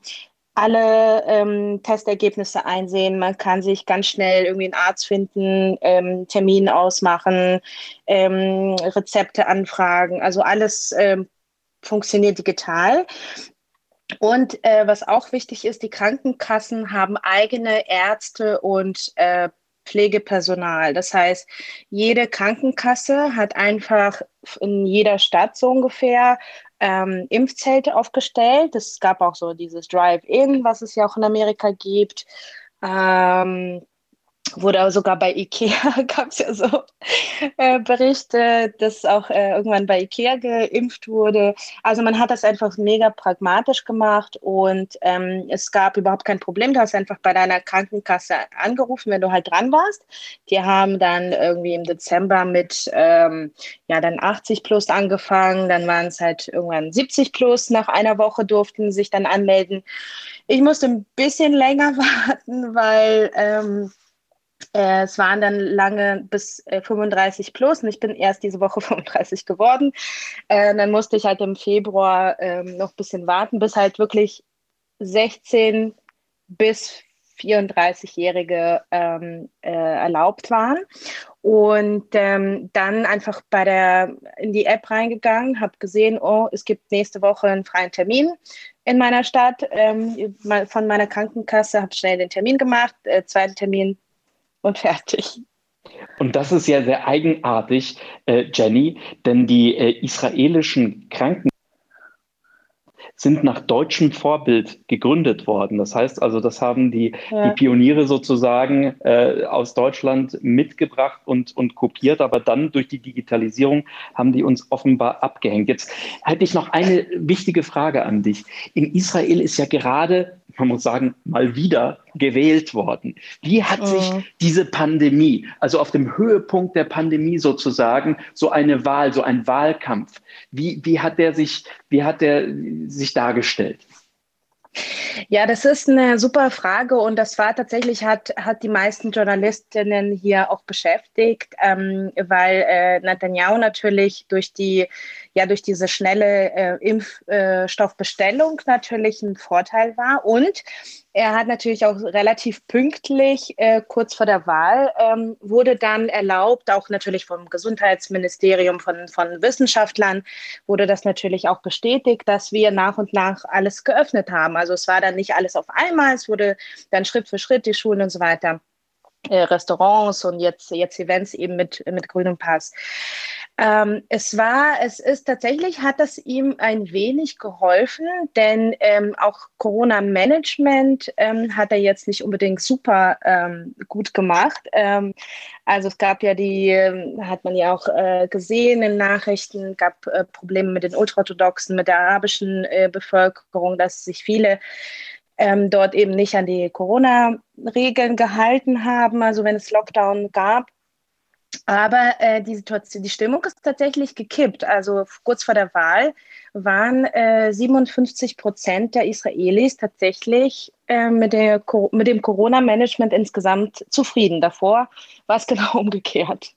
alle ähm, Testergebnisse einsehen. Man kann sich ganz schnell irgendwie einen Arzt finden, ähm, Termin ausmachen, ähm, Rezepte anfragen. Also alles ähm, funktioniert digital. Und äh, was auch wichtig ist, die Krankenkassen haben eigene Ärzte und äh, Pflegepersonal. Das heißt, jede Krankenkasse hat einfach in jeder Stadt so ungefähr ähm, Impfzelte aufgestellt. Es gab auch so dieses Drive-In, was es ja auch in Amerika gibt. Ähm, wurde sogar bei Ikea, (laughs) gab es ja so äh, Berichte, dass auch äh, irgendwann bei Ikea geimpft wurde. Also man hat das einfach mega pragmatisch gemacht und ähm, es gab überhaupt kein Problem. Du hast einfach bei deiner Krankenkasse angerufen, wenn du halt dran warst. Die haben dann irgendwie im Dezember mit ähm, ja dann 80 plus angefangen, dann waren es halt irgendwann 70 plus. Nach einer Woche durften sich dann anmelden. Ich musste ein bisschen länger (laughs) warten, weil ähm, äh, es waren dann lange bis äh, 35 plus und ich bin erst diese Woche (laughs) 35 geworden. Äh, dann musste ich halt im Februar ähm, noch ein bisschen warten, bis halt wirklich 16 bis 34-Jährige ähm, äh, erlaubt waren. Und ähm, dann einfach bei der, in die App reingegangen, habe gesehen, oh, es gibt nächste Woche einen freien Termin in meiner Stadt ähm, von meiner Krankenkasse, habe schnell den Termin gemacht, äh, zweiten Termin und fertig. Und das ist ja sehr eigenartig, äh, Jenny, denn die äh, israelischen Kranken sind nach deutschem Vorbild gegründet worden. Das heißt also, das haben die, ja. die Pioniere sozusagen äh, aus Deutschland mitgebracht und, und kopiert, aber dann durch die Digitalisierung haben die uns offenbar abgehängt. Jetzt hätte ich noch eine wichtige Frage an dich. In Israel ist ja gerade, man muss sagen, mal wieder gewählt worden. Wie hat sich mhm. diese Pandemie, also auf dem Höhepunkt der Pandemie sozusagen, so eine Wahl, so ein Wahlkampf, wie, wie hat der sich, wie hat der sich dargestellt? Ja, das ist eine super Frage und das war tatsächlich, hat, hat die meisten Journalistinnen hier auch beschäftigt, ähm, weil äh, Netanyahu natürlich durch die, ja, durch diese schnelle äh, Impfstoffbestellung natürlich ein Vorteil war und er hat natürlich auch relativ pünktlich, äh, kurz vor der Wahl, ähm, wurde dann erlaubt, auch natürlich vom Gesundheitsministerium, von, von Wissenschaftlern, wurde das natürlich auch bestätigt, dass wir nach und nach alles geöffnet haben. Also es war dann nicht alles auf einmal, es wurde dann Schritt für Schritt die Schulen und so weiter. Äh, Restaurants und jetzt, jetzt Events eben mit, mit grünem Pass. Ähm, es war, es ist tatsächlich, hat das ihm ein wenig geholfen, denn ähm, auch Corona-Management ähm, hat er jetzt nicht unbedingt super ähm, gut gemacht. Ähm, also es gab ja die, ähm, hat man ja auch äh, gesehen in Nachrichten, gab äh, Probleme mit den Ultraorthodoxen, mit der arabischen äh, Bevölkerung, dass sich viele dort eben nicht an die Corona-Regeln gehalten haben, also wenn es Lockdown gab. Aber äh, die Situation, die Stimmung ist tatsächlich gekippt. Also kurz vor der Wahl waren äh, 57 Prozent der Israelis tatsächlich äh, mit, der, mit dem Corona-Management insgesamt zufrieden. Davor war es (laughs) genau umgekehrt.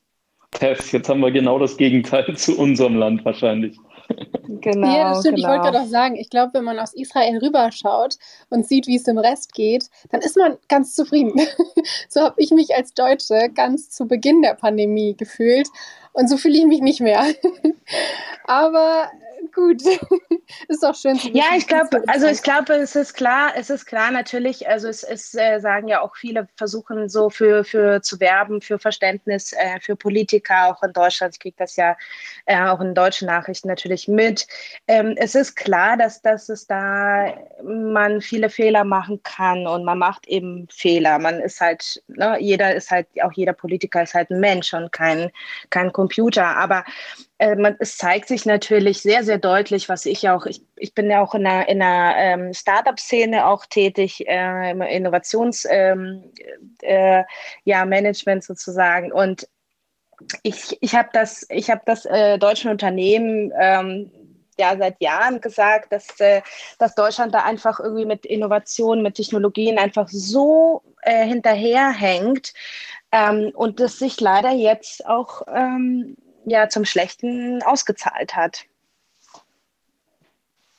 Jetzt haben wir genau das Gegenteil (laughs) zu unserem Land wahrscheinlich. Genau. Ja, das stimmt. Genau. Ich wollte genau. gerade auch sagen, ich glaube, wenn man aus Israel rüberschaut und sieht, wie es im Rest geht, dann ist man ganz zufrieden. (laughs) so habe ich mich als Deutsche ganz zu Beginn der Pandemie gefühlt. Und so fühle ich mich nicht mehr. (laughs) Aber gut. (laughs) ist doch schön. ja, ich glaube, also ich glaube, es ist klar, es ist klar natürlich, also es, es äh, sagen ja auch viele, versuchen so für, für zu werben, für Verständnis äh, für Politiker, auch in Deutschland. Ich kriege das ja äh, auch in deutschen Nachrichten natürlich mit. Ähm, es ist klar, dass, dass es da man viele Fehler machen kann und man macht eben Fehler. Man ist halt, ne, jeder ist halt, auch jeder Politiker ist halt ein Mensch und kein, kein Computer. Aber man, es zeigt sich natürlich sehr, sehr deutlich, was ich auch, ich, ich bin ja auch in einer, in einer ähm, Startup-Szene auch tätig, äh, im Innovationsmanagement ähm, äh, ja, sozusagen. Und ich, ich habe das, ich hab das äh, deutschen Unternehmen ähm, ja seit Jahren gesagt, dass, äh, dass Deutschland da einfach irgendwie mit Innovationen, mit Technologien einfach so äh, hinterherhängt ähm, und das sich leider jetzt auch ähm, ja zum Schlechten ausgezahlt hat.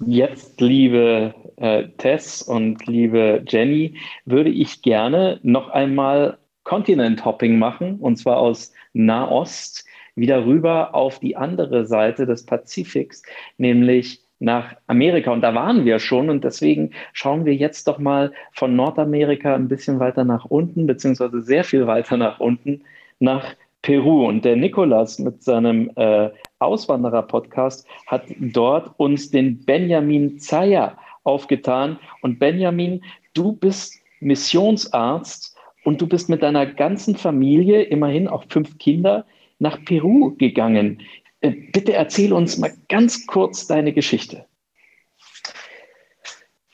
Jetzt, liebe äh, Tess und liebe Jenny, würde ich gerne noch einmal Continent-Hopping machen, und zwar aus Nahost wieder rüber auf die andere Seite des Pazifiks, nämlich nach Amerika. Und da waren wir schon und deswegen schauen wir jetzt doch mal von Nordamerika ein bisschen weiter nach unten, beziehungsweise sehr viel weiter nach unten, nach Peru. Und der Nikolas mit seinem äh, Auswanderer-Podcast hat dort uns den Benjamin Zeyer aufgetan. Und Benjamin, du bist Missionsarzt und du bist mit deiner ganzen Familie, immerhin auch fünf Kinder, nach Peru gegangen. Äh, bitte erzähl uns mal ganz kurz deine Geschichte.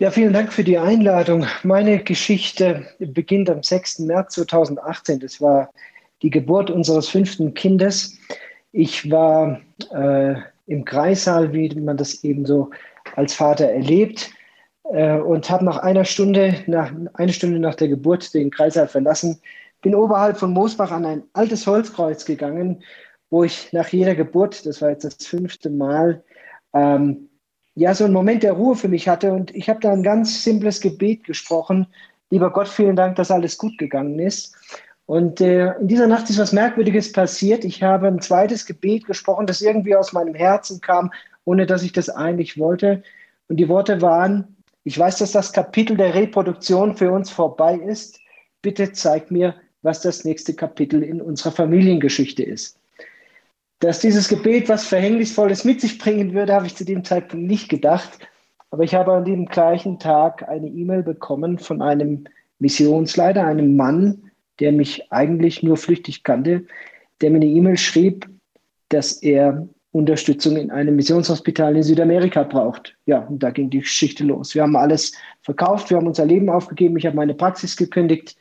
Ja, vielen Dank für die Einladung. Meine Geschichte beginnt am 6. März 2018. Das war die Geburt unseres fünften Kindes. Ich war äh, im Kreissaal, wie man das eben so als Vater erlebt, äh, und habe nach einer Stunde, nach, eine Stunde nach der Geburt den Kreissaal verlassen, bin oberhalb von Moosbach an ein altes Holzkreuz gegangen, wo ich nach jeder Geburt, das war jetzt das fünfte Mal, ähm, ja, so einen Moment der Ruhe für mich hatte. Und ich habe da ein ganz simples Gebet gesprochen. Lieber Gott, vielen Dank, dass alles gut gegangen ist. Und äh, in dieser Nacht ist was Merkwürdiges passiert. Ich habe ein zweites Gebet gesprochen, das irgendwie aus meinem Herzen kam, ohne dass ich das eigentlich wollte. Und die Worte waren, ich weiß, dass das Kapitel der Reproduktion für uns vorbei ist. Bitte zeig mir, was das nächste Kapitel in unserer Familiengeschichte ist. Dass dieses Gebet was Verhängnisvolles mit sich bringen würde, habe ich zu dem Zeitpunkt nicht gedacht. Aber ich habe an dem gleichen Tag eine E-Mail bekommen von einem Missionsleiter, einem Mann, der mich eigentlich nur flüchtig kannte, der mir eine E-Mail schrieb, dass er Unterstützung in einem Missionshospital in Südamerika braucht. Ja, und da ging die Geschichte los. Wir haben alles verkauft, wir haben unser Leben aufgegeben, ich habe meine Praxis gekündigt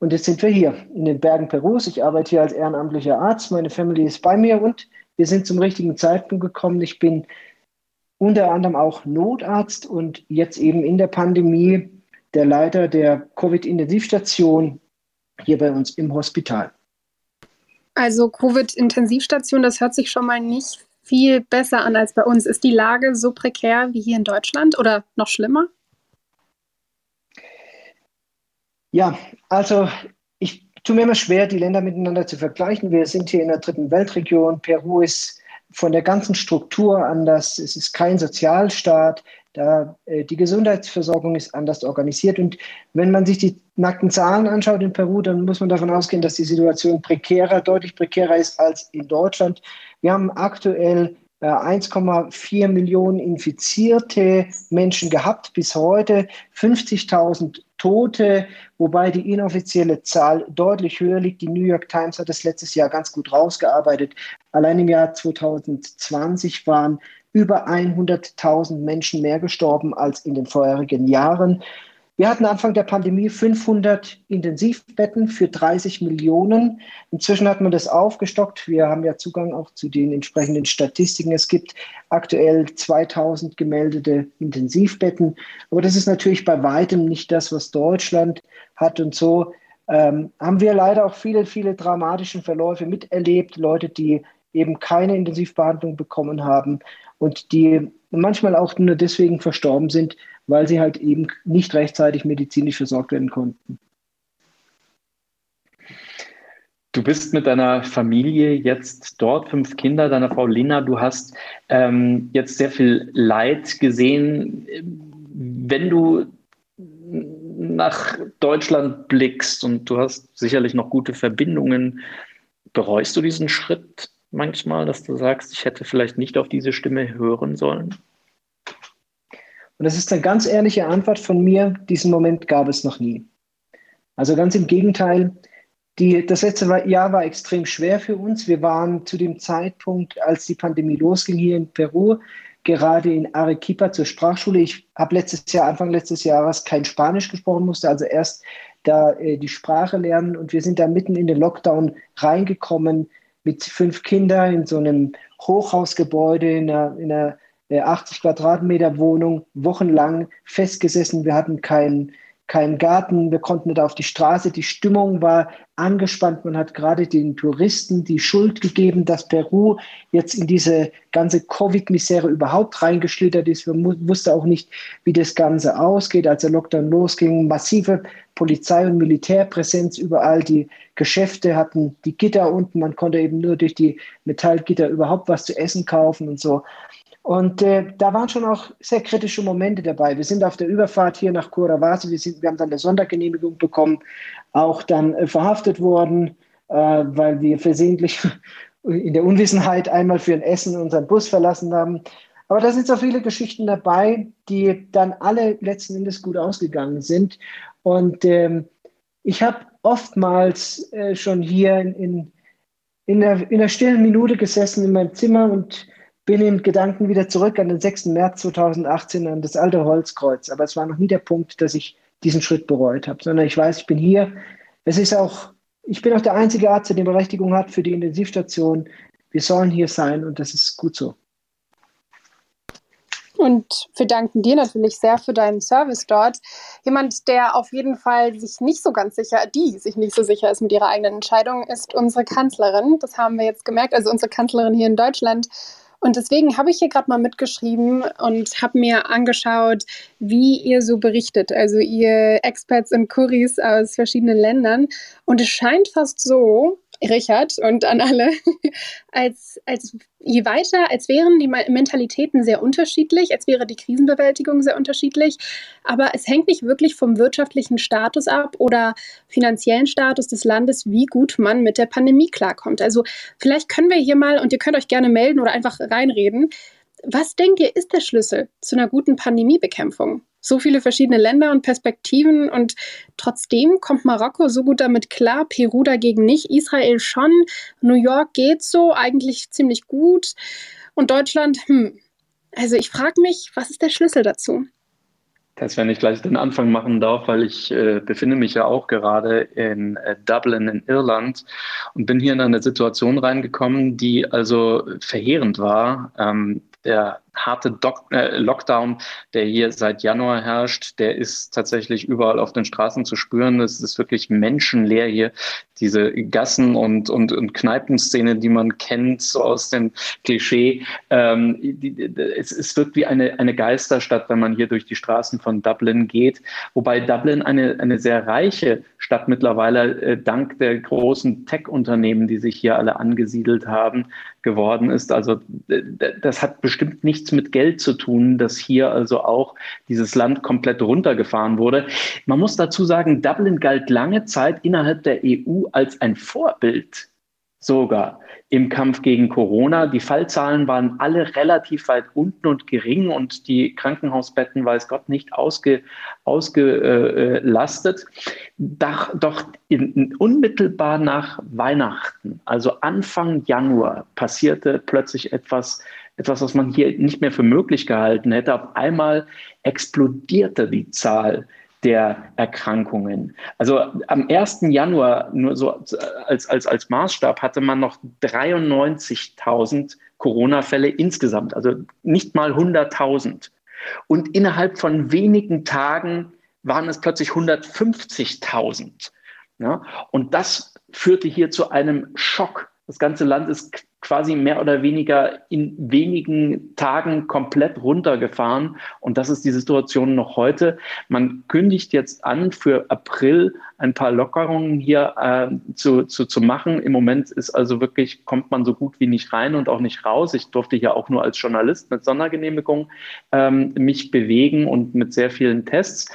und jetzt sind wir hier in den Bergen Perus. Ich arbeite hier als ehrenamtlicher Arzt, meine Family ist bei mir und wir sind zum richtigen Zeitpunkt gekommen. Ich bin unter anderem auch Notarzt und jetzt eben in der Pandemie der Leiter der Covid-Intensivstation hier bei uns im Hospital. Also Covid-Intensivstation, das hört sich schon mal nicht viel besser an als bei uns. Ist die Lage so prekär wie hier in Deutschland oder noch schlimmer? Ja, also ich tue mir immer schwer, die Länder miteinander zu vergleichen. Wir sind hier in der dritten Weltregion. Peru ist von der ganzen Struktur anders. Es ist kein Sozialstaat. Da, äh, die Gesundheitsversorgung ist anders organisiert. Und wenn man sich die nackten Zahlen anschaut in Peru, dann muss man davon ausgehen, dass die Situation prekärer, deutlich prekärer ist als in Deutschland. Wir haben aktuell 1,4 äh, Millionen infizierte Menschen gehabt bis heute, 50.000 Tote, wobei die inoffizielle Zahl deutlich höher liegt. Die New York Times hat das letztes Jahr ganz gut rausgearbeitet. Allein im Jahr 2020 waren über 100.000 Menschen mehr gestorben als in den vorherigen Jahren. Wir hatten Anfang der Pandemie 500 Intensivbetten für 30 Millionen. Inzwischen hat man das aufgestockt. Wir haben ja Zugang auch zu den entsprechenden Statistiken. Es gibt aktuell 2000 gemeldete Intensivbetten. Aber das ist natürlich bei weitem nicht das, was Deutschland hat. Und so ähm, haben wir leider auch viele, viele dramatische Verläufe miterlebt. Leute, die eben keine Intensivbehandlung bekommen haben und die manchmal auch nur deswegen verstorben sind, weil sie halt eben nicht rechtzeitig medizinisch versorgt werden konnten. Du bist mit deiner Familie jetzt dort, fünf Kinder, deiner Frau Lina. Du hast ähm, jetzt sehr viel Leid gesehen. Wenn du nach Deutschland blickst und du hast sicherlich noch gute Verbindungen, bereust du diesen Schritt manchmal, dass du sagst, ich hätte vielleicht nicht auf diese Stimme hören sollen? Und das ist eine ganz ehrliche Antwort von mir, diesen Moment gab es noch nie. Also ganz im Gegenteil, die, das letzte Jahr war extrem schwer für uns. Wir waren zu dem Zeitpunkt, als die Pandemie losging hier in Peru, gerade in Arequipa zur Sprachschule. Ich habe letztes Jahr, Anfang letztes Jahres, kein Spanisch gesprochen, musste also erst da äh, die Sprache lernen und wir sind da mitten in den Lockdown reingekommen mit fünf Kindern in so einem Hochhausgebäude in einer, in einer 80 äh, Quadratmeter Wohnung, wochenlang festgesessen. Wir hatten keinen kein Garten, wir konnten nicht auf die Straße. Die Stimmung war angespannt. Man hat gerade den Touristen die Schuld gegeben, dass Peru jetzt in diese ganze Covid-Misere überhaupt reingeschlittert ist. Man wusste auch nicht, wie das Ganze ausgeht. Als der Lockdown losging, massive Polizei- und Militärpräsenz überall. Die Geschäfte hatten die Gitter unten. Man konnte eben nur durch die Metallgitter überhaupt was zu essen kaufen und so. Und äh, da waren schon auch sehr kritische Momente dabei. Wir sind auf der Überfahrt hier nach Curavasi, wir, sind, wir haben dann eine Sondergenehmigung bekommen, auch dann äh, verhaftet worden, äh, weil wir versehentlich (laughs) in der Unwissenheit einmal für ein Essen unseren Bus verlassen haben. Aber da sind so viele Geschichten dabei, die dann alle letzten Endes gut ausgegangen sind. Und ähm, ich habe oftmals äh, schon hier in, in, in, der, in der stillen Minute gesessen in meinem Zimmer und bin in Gedanken wieder zurück an den 6. März 2018, an das alte Holzkreuz. Aber es war noch nie der Punkt, dass ich diesen Schritt bereut habe, sondern ich weiß, ich bin hier. Es ist auch, ich bin auch der einzige Arzt, der die Berechtigung hat für die Intensivstation. Wir sollen hier sein und das ist gut so. Und wir danken dir natürlich sehr für deinen Service dort. Jemand, der auf jeden Fall sich nicht so ganz sicher, die sich nicht so sicher ist mit ihrer eigenen Entscheidung, ist unsere Kanzlerin. Das haben wir jetzt gemerkt. Also unsere Kanzlerin hier in Deutschland und deswegen habe ich hier gerade mal mitgeschrieben und habe mir angeschaut, wie ihr so berichtet. Also ihr Experts und Kuris aus verschiedenen Ländern. Und es scheint fast so, Richard und an alle, (laughs) als, als je weiter, als wären die Mentalitäten sehr unterschiedlich, als wäre die Krisenbewältigung sehr unterschiedlich. Aber es hängt nicht wirklich vom wirtschaftlichen Status ab oder finanziellen Status des Landes, wie gut man mit der Pandemie klarkommt. Also vielleicht können wir hier mal, und ihr könnt euch gerne melden oder einfach reinreden, was denkt ihr, ist der Schlüssel zu einer guten Pandemiebekämpfung? So viele verschiedene Länder und Perspektiven und trotzdem kommt Marokko so gut damit klar, Peru dagegen nicht, Israel schon, New York geht so, eigentlich ziemlich gut und Deutschland, hm. Also ich frage mich, was ist der Schlüssel dazu? Das, wenn ich gleich den Anfang machen darf, weil ich äh, befinde mich ja auch gerade in äh, Dublin in Irland und bin hier in eine Situation reingekommen, die also verheerend war. Ähm, der harte Doc äh, Lockdown, der hier seit Januar herrscht, der ist tatsächlich überall auf den Straßen zu spüren. Es ist wirklich menschenleer hier. Diese Gassen und, und, und Kneipenszene, die man kennt, so aus dem Klischee. Ähm, die, die, es, es wirkt wie eine, eine Geisterstadt, wenn man hier durch die Straßen von Dublin geht. Wobei Dublin eine, eine sehr reiche Stadt mittlerweile äh, dank der großen Tech-Unternehmen, die sich hier alle angesiedelt haben, geworden ist. Also das hat bestimmt nichts mit Geld zu tun, dass hier also auch dieses Land komplett runtergefahren wurde. Man muss dazu sagen, Dublin galt lange Zeit innerhalb der EU als ein Vorbild sogar im Kampf gegen Corona. Die Fallzahlen waren alle relativ weit unten und gering und die Krankenhausbetten, weiß Gott, nicht ausge, ausgelastet. Doch, in, unmittelbar nach Weihnachten, also Anfang Januar, passierte plötzlich etwas etwas, was man hier nicht mehr für möglich gehalten hätte. Auf einmal explodierte die Zahl der Erkrankungen. Also am 1. Januar, nur so als, als, als Maßstab, hatte man noch 93.000 Corona-Fälle insgesamt, also nicht mal 100.000. Und innerhalb von wenigen Tagen waren es plötzlich 150.000. Ja? Und das führte hier zu einem Schock. Das ganze Land ist quasi mehr oder weniger in wenigen Tagen komplett runtergefahren. Und das ist die Situation noch heute. Man kündigt jetzt an, für April ein paar Lockerungen hier äh, zu, zu, zu machen. Im Moment ist also wirklich, kommt man so gut wie nicht rein und auch nicht raus. Ich durfte hier auch nur als Journalist mit Sondergenehmigung ähm, mich bewegen und mit sehr vielen Tests.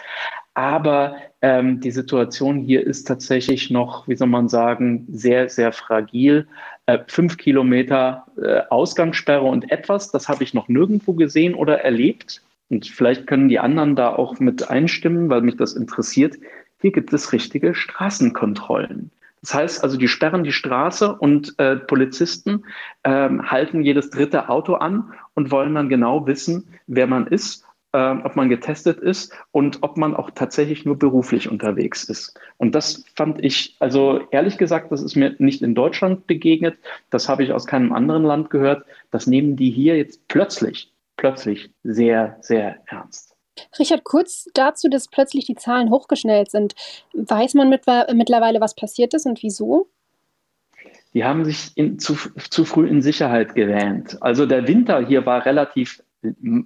Aber ähm, die Situation hier ist tatsächlich noch, wie soll man sagen, sehr, sehr fragil. Äh, fünf Kilometer äh, Ausgangssperre und etwas, das habe ich noch nirgendwo gesehen oder erlebt. Und vielleicht können die anderen da auch mit einstimmen, weil mich das interessiert. Hier gibt es richtige Straßenkontrollen. Das heißt also, die sperren die Straße und äh, Polizisten ähm, halten jedes dritte Auto an und wollen dann genau wissen, wer man ist äh, ob man getestet ist und ob man auch tatsächlich nur beruflich unterwegs ist. Und das fand ich, also ehrlich gesagt, das ist mir nicht in Deutschland begegnet. Das habe ich aus keinem anderen Land gehört. Das nehmen die hier jetzt plötzlich, plötzlich sehr, sehr ernst. Richard, kurz dazu, dass plötzlich die Zahlen hochgeschnellt sind. Weiß man mit, mittlerweile, was passiert ist und wieso? Die haben sich in, zu, zu früh in Sicherheit gewähnt. Also der Winter hier war relativ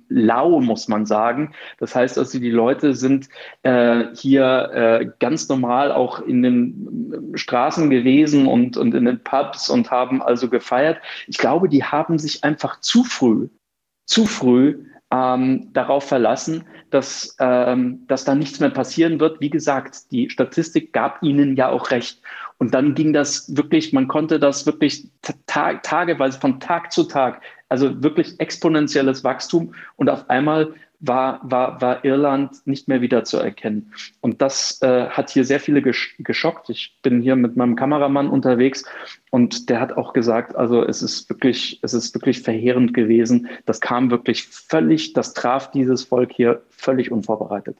lau, muss man sagen. Das heißt also, die Leute sind äh, hier äh, ganz normal auch in den Straßen gewesen und, und in den Pubs und haben also gefeiert. Ich glaube, die haben sich einfach zu früh, zu früh ähm, darauf verlassen, dass, ähm, dass da nichts mehr passieren wird. Wie gesagt, die Statistik gab ihnen ja auch recht. Und dann ging das wirklich, man konnte das wirklich ta tageweise von Tag zu Tag also wirklich exponentielles Wachstum und auf einmal war, war, war Irland nicht mehr wiederzuerkennen. Und das äh, hat hier sehr viele gesch geschockt. Ich bin hier mit meinem Kameramann unterwegs und der hat auch gesagt, also es ist wirklich, es ist wirklich verheerend gewesen. Das kam wirklich völlig, das traf dieses Volk hier völlig unvorbereitet.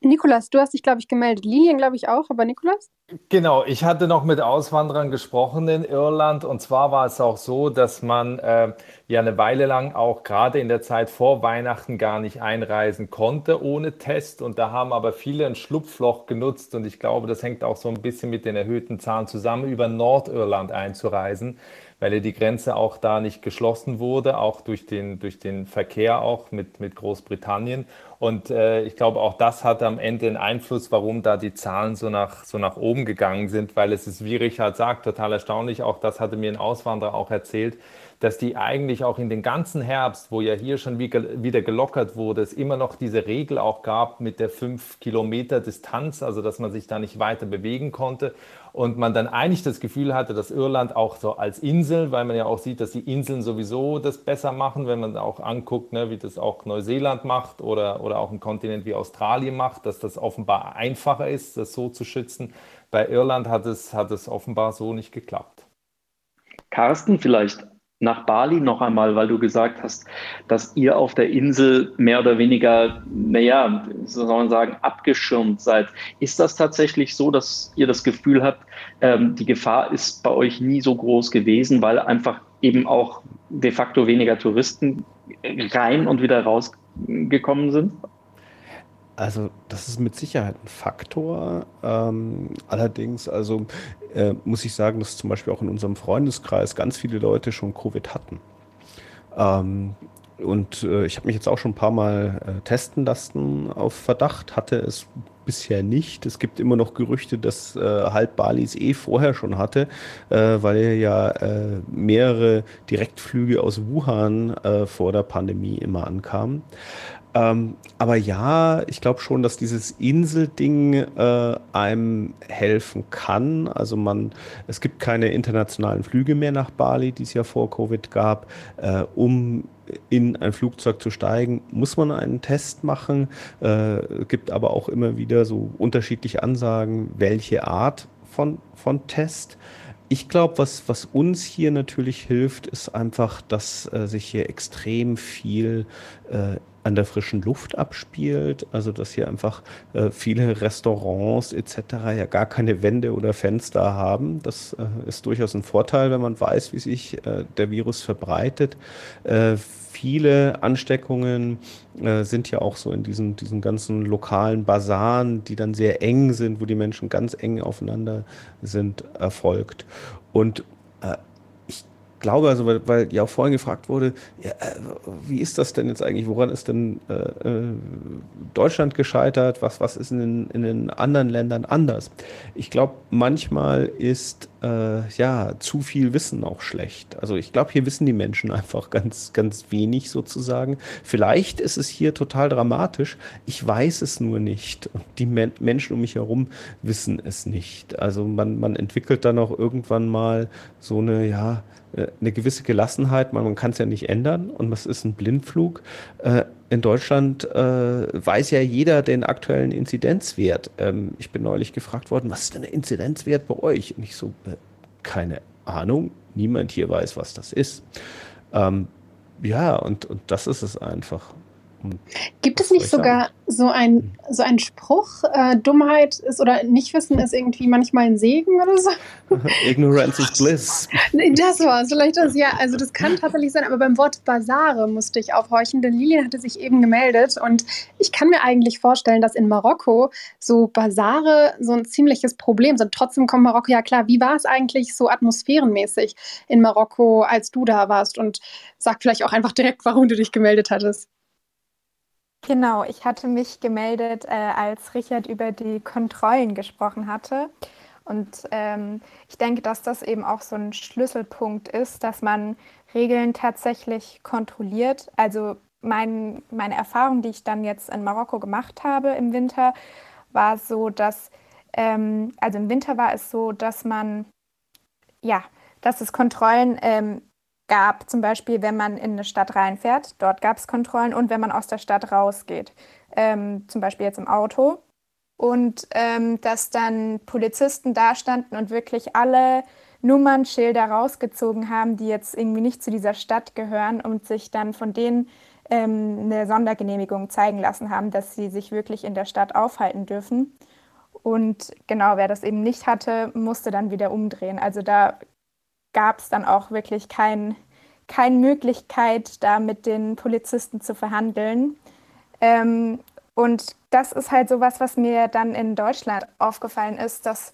Nikolas, du hast dich, glaube ich, gemeldet. Lilian, glaube ich, auch, aber Nikolas? Genau, ich hatte noch mit Auswanderern gesprochen in Irland und zwar war es auch so, dass man äh, ja eine Weile lang auch gerade in der Zeit vor Weihnachten gar nicht einreisen konnte ohne Test und da haben aber viele ein Schlupfloch genutzt und ich glaube, das hängt auch so ein bisschen mit den erhöhten Zahlen zusammen, über Nordirland einzureisen weil ja die Grenze auch da nicht geschlossen wurde, auch durch den, durch den Verkehr auch mit, mit Großbritannien. Und äh, ich glaube, auch das hat am Ende einen Einfluss, warum da die Zahlen so nach, so nach oben gegangen sind, weil es ist, wie Richard sagt, total erstaunlich. Auch das hatte mir ein Auswanderer auch erzählt, dass die eigentlich auch in den ganzen Herbst, wo ja hier schon wieder gelockert wurde, es immer noch diese Regel auch gab mit der 5 Kilometer Distanz, also dass man sich da nicht weiter bewegen konnte und man dann eigentlich das Gefühl hatte, dass Irland auch so als Insel, weil man ja auch sieht, dass die Inseln sowieso das besser machen, wenn man auch anguckt, ne, wie das auch Neuseeland macht oder, oder auch ein Kontinent wie Australien macht, dass das offenbar einfacher ist, das so zu schützen. Bei Irland hat es, hat es offenbar so nicht geklappt. Carsten, vielleicht nach Bali noch einmal, weil du gesagt hast, dass ihr auf der Insel mehr oder weniger, naja, so soll man sagen, abgeschirmt seid. Ist das tatsächlich so, dass ihr das Gefühl habt, ähm, die Gefahr ist bei euch nie so groß gewesen, weil einfach eben auch de facto weniger Touristen rein und wieder rausgekommen sind? Also das ist mit Sicherheit ein Faktor. Ähm, allerdings, also äh, muss ich sagen, dass zum Beispiel auch in unserem Freundeskreis ganz viele Leute schon Covid hatten. Ähm, und äh, ich habe mich jetzt auch schon ein paar Mal äh, testen lassen auf Verdacht, hatte es bisher nicht. Es gibt immer noch Gerüchte, dass äh, halb es eh vorher schon hatte, äh, weil ja äh, mehrere Direktflüge aus Wuhan äh, vor der Pandemie immer ankamen. Ähm, aber ja, ich glaube schon, dass dieses Inselding äh, einem helfen kann. Also man, es gibt keine internationalen Flüge mehr nach Bali, die es ja vor Covid gab. Äh, um in ein Flugzeug zu steigen, muss man einen Test machen. Äh, gibt aber auch immer wieder so unterschiedliche Ansagen, welche Art von, von Test. Ich glaube, was, was uns hier natürlich hilft, ist einfach, dass äh, sich hier extrem viel äh, an der frischen Luft abspielt. Also dass hier einfach äh, viele Restaurants etc. ja gar keine Wände oder Fenster haben. Das äh, ist durchaus ein Vorteil, wenn man weiß, wie sich äh, der Virus verbreitet. Äh, viele Ansteckungen äh, sind ja auch so in diesen, diesen ganzen lokalen Basaren, die dann sehr eng sind, wo die Menschen ganz eng aufeinander sind, erfolgt. Und äh, glaube also, weil, weil ja auch vorhin gefragt wurde, ja, äh, wie ist das denn jetzt eigentlich? Woran ist denn äh, äh, Deutschland gescheitert? Was, was ist in den, in den anderen Ländern anders? Ich glaube, manchmal ist äh, ja zu viel Wissen auch schlecht. Also ich glaube, hier wissen die Menschen (laughs) einfach ganz, ganz wenig sozusagen. Vielleicht ist es hier total dramatisch. Ich weiß es nur nicht. Und die Men Menschen um mich herum wissen es nicht. Also man, man entwickelt dann auch irgendwann mal so eine, ja, äh, eine gewisse Gelassenheit, man, man kann es ja nicht ändern und was ist ein Blindflug? Äh, in Deutschland äh, weiß ja jeder den aktuellen Inzidenzwert. Ähm, ich bin neulich gefragt worden, was ist denn der Inzidenzwert bei euch? Und ich so, äh, keine Ahnung, niemand hier weiß, was das ist. Ähm, ja, und, und das ist es einfach. Gibt es nicht sogar so ein so einen Spruch, äh, Dummheit ist oder Nichtwissen ist irgendwie manchmal ein Segen oder so? (laughs) Ignorance is bliss. Das war es, vielleicht das, ja, also das kann tatsächlich sein, aber beim Wort Basare musste ich aufhorchen, denn Lilian hatte sich eben gemeldet und ich kann mir eigentlich vorstellen, dass in Marokko so Basare so ein ziemliches Problem sind. Trotzdem kommt Marokko ja klar. Wie war es eigentlich so atmosphärenmäßig in Marokko, als du da warst? Und sag vielleicht auch einfach direkt, warum du dich gemeldet hattest. Genau, ich hatte mich gemeldet, äh, als Richard über die Kontrollen gesprochen hatte. Und ähm, ich denke, dass das eben auch so ein Schlüsselpunkt ist, dass man Regeln tatsächlich kontrolliert. Also mein, meine Erfahrung, die ich dann jetzt in Marokko gemacht habe im Winter, war so, dass, ähm, also im Winter war es so, dass man, ja, dass es Kontrollen ähm, gab, zum Beispiel, wenn man in eine Stadt reinfährt, dort gab es Kontrollen und wenn man aus der Stadt rausgeht, ähm, zum Beispiel jetzt im Auto. Und ähm, dass dann Polizisten da standen und wirklich alle Nummernschilder rausgezogen haben, die jetzt irgendwie nicht zu dieser Stadt gehören und sich dann von denen ähm, eine Sondergenehmigung zeigen lassen haben, dass sie sich wirklich in der Stadt aufhalten dürfen. Und genau, wer das eben nicht hatte, musste dann wieder umdrehen. Also da gab es dann auch wirklich kein, keine Möglichkeit, da mit den Polizisten zu verhandeln. Ähm, und das ist halt so was, was mir dann in Deutschland aufgefallen ist, dass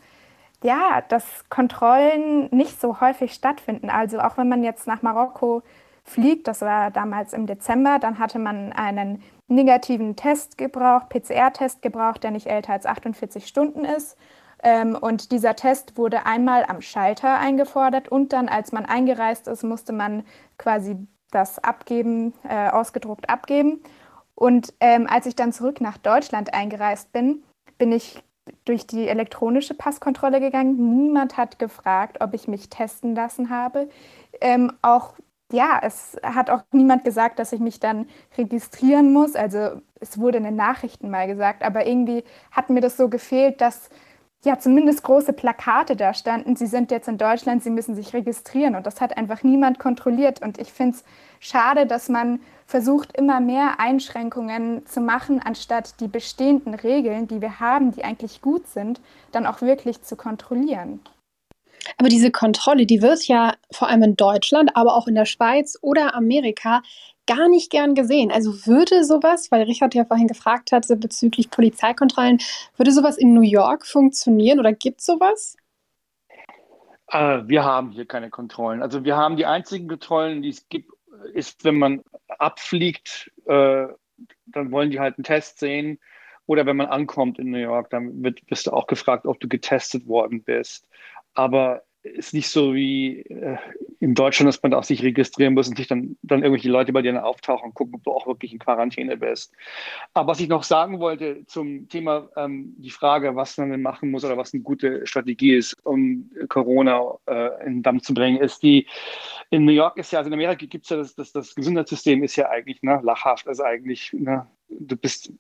ja, dass Kontrollen nicht so häufig stattfinden. Also auch wenn man jetzt nach Marokko fliegt, das war damals im Dezember, dann hatte man einen negativen Test gebraucht, PCR-Test gebraucht, der nicht älter als 48 Stunden ist. Ähm, und dieser Test wurde einmal am Schalter eingefordert und dann, als man eingereist ist, musste man quasi das abgeben, äh, ausgedruckt abgeben. Und ähm, als ich dann zurück nach Deutschland eingereist bin, bin ich durch die elektronische Passkontrolle gegangen. Niemand hat gefragt, ob ich mich testen lassen habe. Ähm, auch ja, es hat auch niemand gesagt, dass ich mich dann registrieren muss. Also es wurde in den Nachrichten mal gesagt, aber irgendwie hat mir das so gefehlt, dass ja zumindest große Plakate da standen, Sie sind jetzt in Deutschland, Sie müssen sich registrieren. Und das hat einfach niemand kontrolliert. Und ich finde es schade, dass man versucht, immer mehr Einschränkungen zu machen, anstatt die bestehenden Regeln, die wir haben, die eigentlich gut sind, dann auch wirklich zu kontrollieren. Aber diese Kontrolle, die wird ja vor allem in Deutschland, aber auch in der Schweiz oder Amerika gar nicht gern gesehen. Also würde sowas, weil Richard ja vorhin gefragt hat bezüglich Polizeikontrollen, würde sowas in New York funktionieren oder gibt es sowas? Äh, wir haben hier keine Kontrollen. Also wir haben die einzigen Kontrollen, die es gibt, ist, wenn man abfliegt, äh, dann wollen die halt einen Test sehen. Oder wenn man ankommt in New York, dann wird, wirst du auch gefragt, ob du getestet worden bist. Aber ist nicht so wie äh, in Deutschland, dass man auch sich registrieren muss und sich dann, dann irgendwelche Leute bei dir auftauchen und gucken, ob du auch wirklich in Quarantäne bist. Aber was ich noch sagen wollte zum Thema ähm, die Frage, was man denn machen muss oder was eine gute Strategie ist, um Corona äh, in den Damm zu bringen, ist die, in New York ist ja, also in Amerika gibt es ja das, das, das Gesundheitssystem ist ja eigentlich ne, lachhaft, also eigentlich, ne, du bist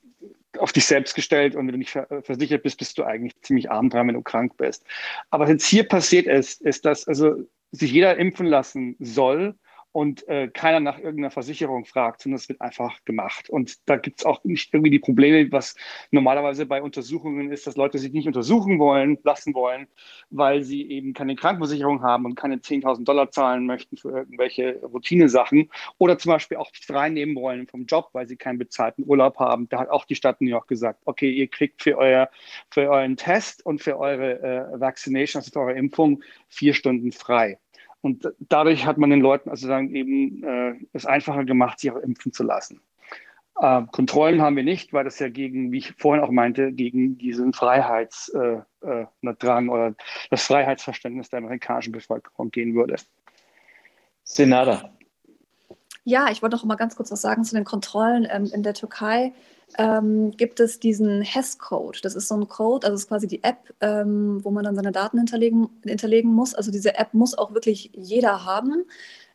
auf dich selbst gestellt und wenn du nicht versichert bist, bist du eigentlich ziemlich arm dran, wenn du krank bist. Aber was jetzt hier passiert ist, ist, dass also sich jeder impfen lassen soll und äh, keiner nach irgendeiner Versicherung fragt, sondern es wird einfach gemacht. Und da gibt es auch nicht irgendwie die Probleme, was normalerweise bei Untersuchungen ist, dass Leute sich nicht untersuchen wollen, lassen wollen, weil sie eben keine Krankenversicherung haben und keine 10.000 Dollar zahlen möchten für irgendwelche Routinesachen oder zum Beispiel auch nicht reinnehmen wollen vom Job, weil sie keinen bezahlten Urlaub haben. Da hat auch die Stadt New York gesagt, okay, ihr kriegt für, euer, für euren Test und für eure äh, Vaccination, also für eure Impfung, vier Stunden frei. Und dadurch hat man den Leuten also dann eben äh, es einfacher gemacht, sich auch impfen zu lassen. Äh, Kontrollen haben wir nicht, weil das ja gegen, wie ich vorhin auch meinte, gegen diesen Freiheitsdrang äh, äh, oder das Freiheitsverständnis der amerikanischen Bevölkerung gehen würde. Senada. Ja, ich wollte noch mal ganz kurz was sagen zu den Kontrollen ähm, in der Türkei ähm, gibt es diesen HES-Code. Das ist so ein Code, also ist quasi die App, ähm, wo man dann seine Daten hinterlegen, hinterlegen muss. Also diese App muss auch wirklich jeder haben.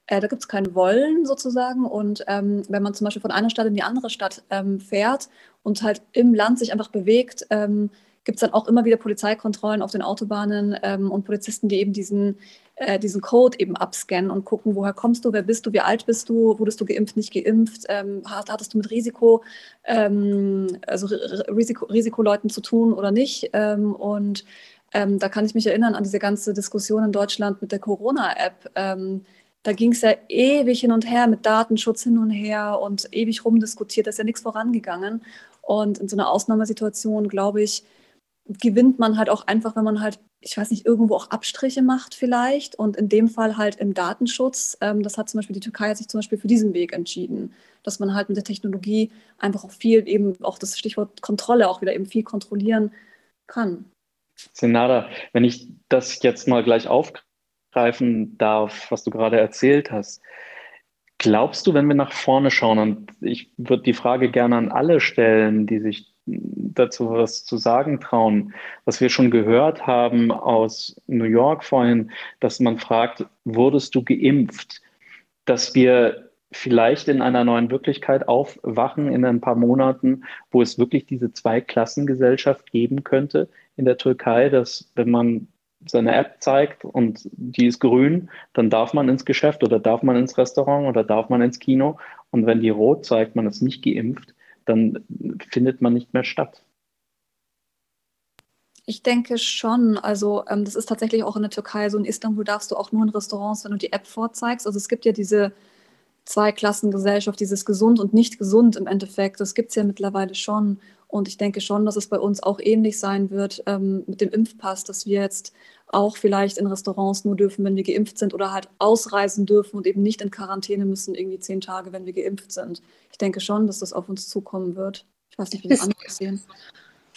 Äh, da gibt es kein Wollen sozusagen. Und ähm, wenn man zum Beispiel von einer Stadt in die andere Stadt ähm, fährt und halt im Land sich einfach bewegt, ähm, gibt es dann auch immer wieder Polizeikontrollen auf den Autobahnen ähm, und Polizisten, die eben diesen, äh, diesen Code eben abscannen und gucken, woher kommst du, wer bist du, wie alt bist du, wurdest du geimpft, nicht geimpft, ähm, hattest du mit Risiko, ähm, also Risiko, Risikoleuten zu tun oder nicht. Ähm, und ähm, da kann ich mich erinnern an diese ganze Diskussion in Deutschland mit der Corona-App. Ähm, da ging es ja ewig hin und her mit Datenschutz hin und her und ewig rumdiskutiert, da ist ja nichts vorangegangen. Und in so einer Ausnahmesituation, glaube ich, gewinnt man halt auch einfach, wenn man halt, ich weiß nicht, irgendwo auch Abstriche macht vielleicht. Und in dem Fall halt im Datenschutz. Ähm, das hat zum Beispiel die Türkei hat sich zum Beispiel für diesen Weg entschieden, dass man halt mit der Technologie einfach auch viel eben, auch das Stichwort Kontrolle auch wieder eben viel kontrollieren kann. Senada, wenn ich das jetzt mal gleich aufgreifen darf, was du gerade erzählt hast. Glaubst du, wenn wir nach vorne schauen, und ich würde die Frage gerne an alle stellen, die sich dazu was zu sagen trauen. Was wir schon gehört haben aus New York vorhin, dass man fragt, wurdest du geimpft? Dass wir vielleicht in einer neuen Wirklichkeit aufwachen in ein paar Monaten, wo es wirklich diese Zweiklassengesellschaft geben könnte in der Türkei, dass wenn man seine App zeigt und die ist grün, dann darf man ins Geschäft oder darf man ins Restaurant oder darf man ins Kino. Und wenn die rot zeigt, man ist nicht geimpft, dann findet man nicht mehr statt. Ich denke schon. Also ähm, das ist tatsächlich auch in der Türkei so. In Istanbul darfst du auch nur in Restaurants, wenn du die App vorzeigst. Also es gibt ja diese Zweiklassengesellschaft, dieses gesund und nicht gesund im Endeffekt. Das gibt es ja mittlerweile schon. Und ich denke schon, dass es bei uns auch ähnlich sein wird ähm, mit dem Impfpass, dass wir jetzt auch vielleicht in Restaurants nur dürfen, wenn wir geimpft sind oder halt ausreisen dürfen und eben nicht in Quarantäne müssen, irgendwie zehn Tage, wenn wir geimpft sind. Ich denke schon, dass das auf uns zukommen wird. Ich weiß nicht, wie das andere sehen.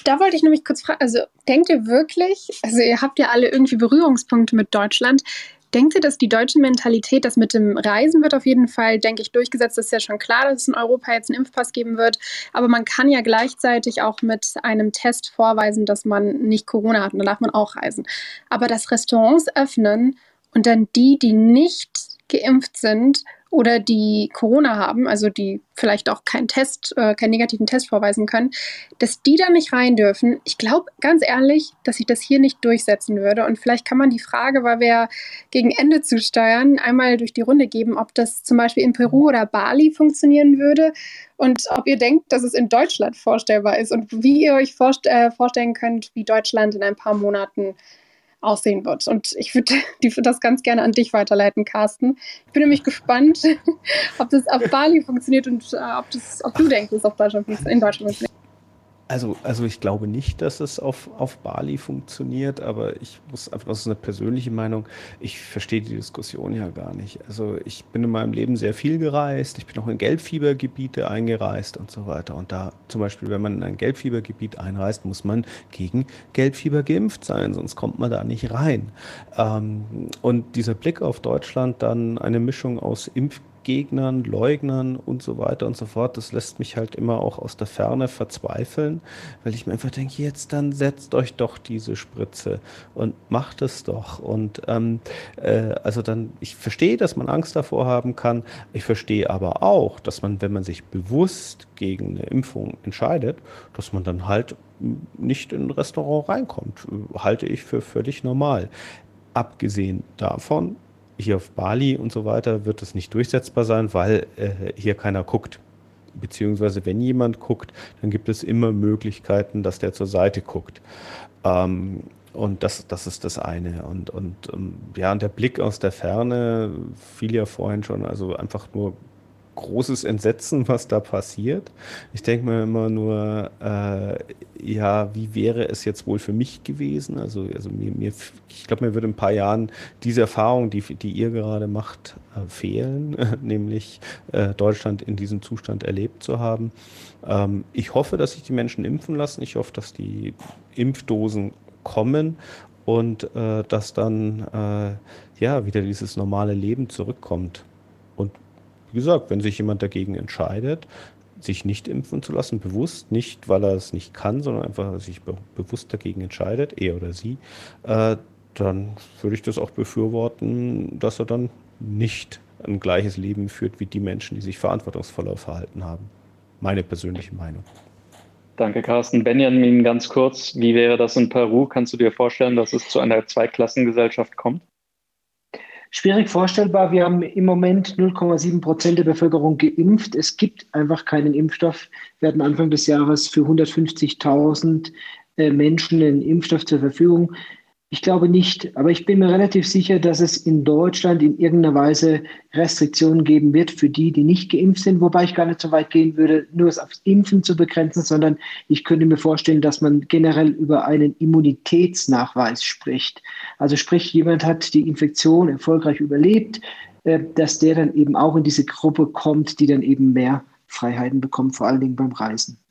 Da wollte ich nämlich kurz fragen, also denkt ihr wirklich, also ihr habt ja alle irgendwie Berührungspunkte mit Deutschland, Denkt ihr, dass die deutsche Mentalität, das mit dem Reisen wird auf jeden Fall, denke ich, durchgesetzt. Das ist ja schon klar, dass es in Europa jetzt einen Impfpass geben wird. Aber man kann ja gleichzeitig auch mit einem Test vorweisen, dass man nicht Corona hat. Und dann darf man auch reisen. Aber das Restaurants öffnen und dann die, die nicht geimpft sind oder die Corona haben, also die vielleicht auch keinen Test, äh, keinen negativen Test vorweisen können, dass die da nicht rein dürfen. Ich glaube ganz ehrlich, dass sich das hier nicht durchsetzen würde. Und vielleicht kann man die Frage, weil wir gegen Ende zu steuern, einmal durch die Runde geben, ob das zum Beispiel in Peru oder Bali funktionieren würde und ob ihr denkt, dass es in Deutschland vorstellbar ist und wie ihr euch vorst äh, vorstellen könnt, wie Deutschland in ein paar Monaten aussehen wird. Und ich würde (laughs) das ganz gerne an dich weiterleiten, Carsten. Ich bin nämlich gespannt, (laughs) ob das auf Bali funktioniert und äh, ob, das, ob du denkst, dass es auf Deutschland in Deutschland funktioniert. Also, also ich glaube nicht, dass es auf, auf Bali funktioniert, aber ich muss einfach, das ist eine persönliche Meinung, ich verstehe die Diskussion ja gar nicht. Also ich bin in meinem Leben sehr viel gereist, ich bin auch in Gelbfiebergebiete eingereist und so weiter. Und da zum Beispiel, wenn man in ein Gelbfiebergebiet einreist, muss man gegen Gelbfieber geimpft sein, sonst kommt man da nicht rein. Ähm, und dieser Blick auf Deutschland dann eine Mischung aus Impf Gegnern, Leugnern und so weiter und so fort. Das lässt mich halt immer auch aus der Ferne verzweifeln, weil ich mir einfach denke, jetzt dann setzt euch doch diese Spritze und macht es doch. Und ähm, äh, also dann, ich verstehe, dass man Angst davor haben kann. Ich verstehe aber auch, dass man, wenn man sich bewusst gegen eine Impfung entscheidet, dass man dann halt nicht in ein Restaurant reinkommt. Halte ich für völlig normal. Abgesehen davon hier auf Bali und so weiter wird das nicht durchsetzbar sein, weil äh, hier keiner guckt. Beziehungsweise wenn jemand guckt, dann gibt es immer Möglichkeiten, dass der zur Seite guckt. Ähm, und das, das ist das eine. Und, und ähm, ja, und der Blick aus der Ferne fiel ja vorhin schon, also einfach nur großes Entsetzen, was da passiert. Ich denke mir immer nur, äh, ja, wie wäre es jetzt wohl für mich gewesen? Also, also mir, mir ich glaube, mir würde in ein paar Jahren diese Erfahrung, die, die ihr gerade macht, äh, fehlen, (laughs) nämlich äh, Deutschland in diesem Zustand erlebt zu haben. Ähm, ich hoffe, dass sich die Menschen impfen lassen. Ich hoffe, dass die Impfdosen kommen und äh, dass dann äh, ja wieder dieses normale Leben zurückkommt. Wie gesagt, wenn sich jemand dagegen entscheidet, sich nicht impfen zu lassen, bewusst, nicht weil er es nicht kann, sondern einfach sich be bewusst dagegen entscheidet, er oder sie, äh, dann würde ich das auch befürworten, dass er dann nicht ein gleiches Leben führt wie die Menschen, die sich verantwortungsvoller verhalten haben. Meine persönliche Meinung. Danke, Carsten. Benjamin, ganz kurz, wie wäre das in Peru? Kannst du dir vorstellen, dass es zu einer Zweiklassengesellschaft kommt? Schwierig vorstellbar. Wir haben im Moment 0,7 Prozent der Bevölkerung geimpft. Es gibt einfach keinen Impfstoff. Wir hatten Anfang des Jahres für 150.000 äh, Menschen einen Impfstoff zur Verfügung. Ich glaube nicht, aber ich bin mir relativ sicher, dass es in Deutschland in irgendeiner Weise Restriktionen geben wird für die, die nicht geimpft sind, wobei ich gar nicht so weit gehen würde, nur es aufs Impfen zu begrenzen, sondern ich könnte mir vorstellen, dass man generell über einen Immunitätsnachweis spricht. Also sprich, jemand hat die Infektion erfolgreich überlebt, äh, dass der dann eben auch in diese Gruppe kommt, die dann eben mehr Freiheiten bekommt, vor allen Dingen beim Reisen.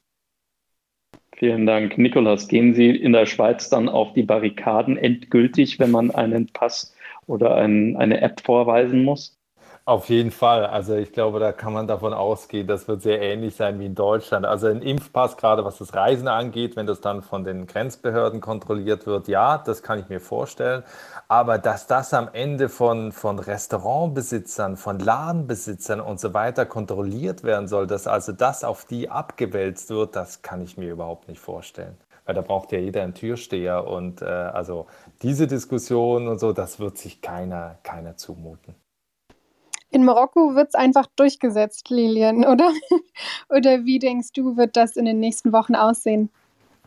Vielen Dank. Nikolas, gehen Sie in der Schweiz dann auf die Barrikaden endgültig, wenn man einen Pass oder ein, eine App vorweisen muss? Auf jeden Fall. Also ich glaube, da kann man davon ausgehen, das wird sehr ähnlich sein wie in Deutschland. Also ein Impfpass, gerade was das Reisen angeht, wenn das dann von den Grenzbehörden kontrolliert wird, ja, das kann ich mir vorstellen. Aber dass das am Ende von, von Restaurantbesitzern, von Ladenbesitzern und so weiter kontrolliert werden soll, dass also das auf die abgewälzt wird, das kann ich mir überhaupt nicht vorstellen. Weil da braucht ja jeder einen Türsteher und äh, also diese Diskussion und so, das wird sich keiner, keiner zumuten. In Marokko wird es einfach durchgesetzt, Lilian, (laughs) oder? oder wie denkst du, wird das in den nächsten Wochen aussehen?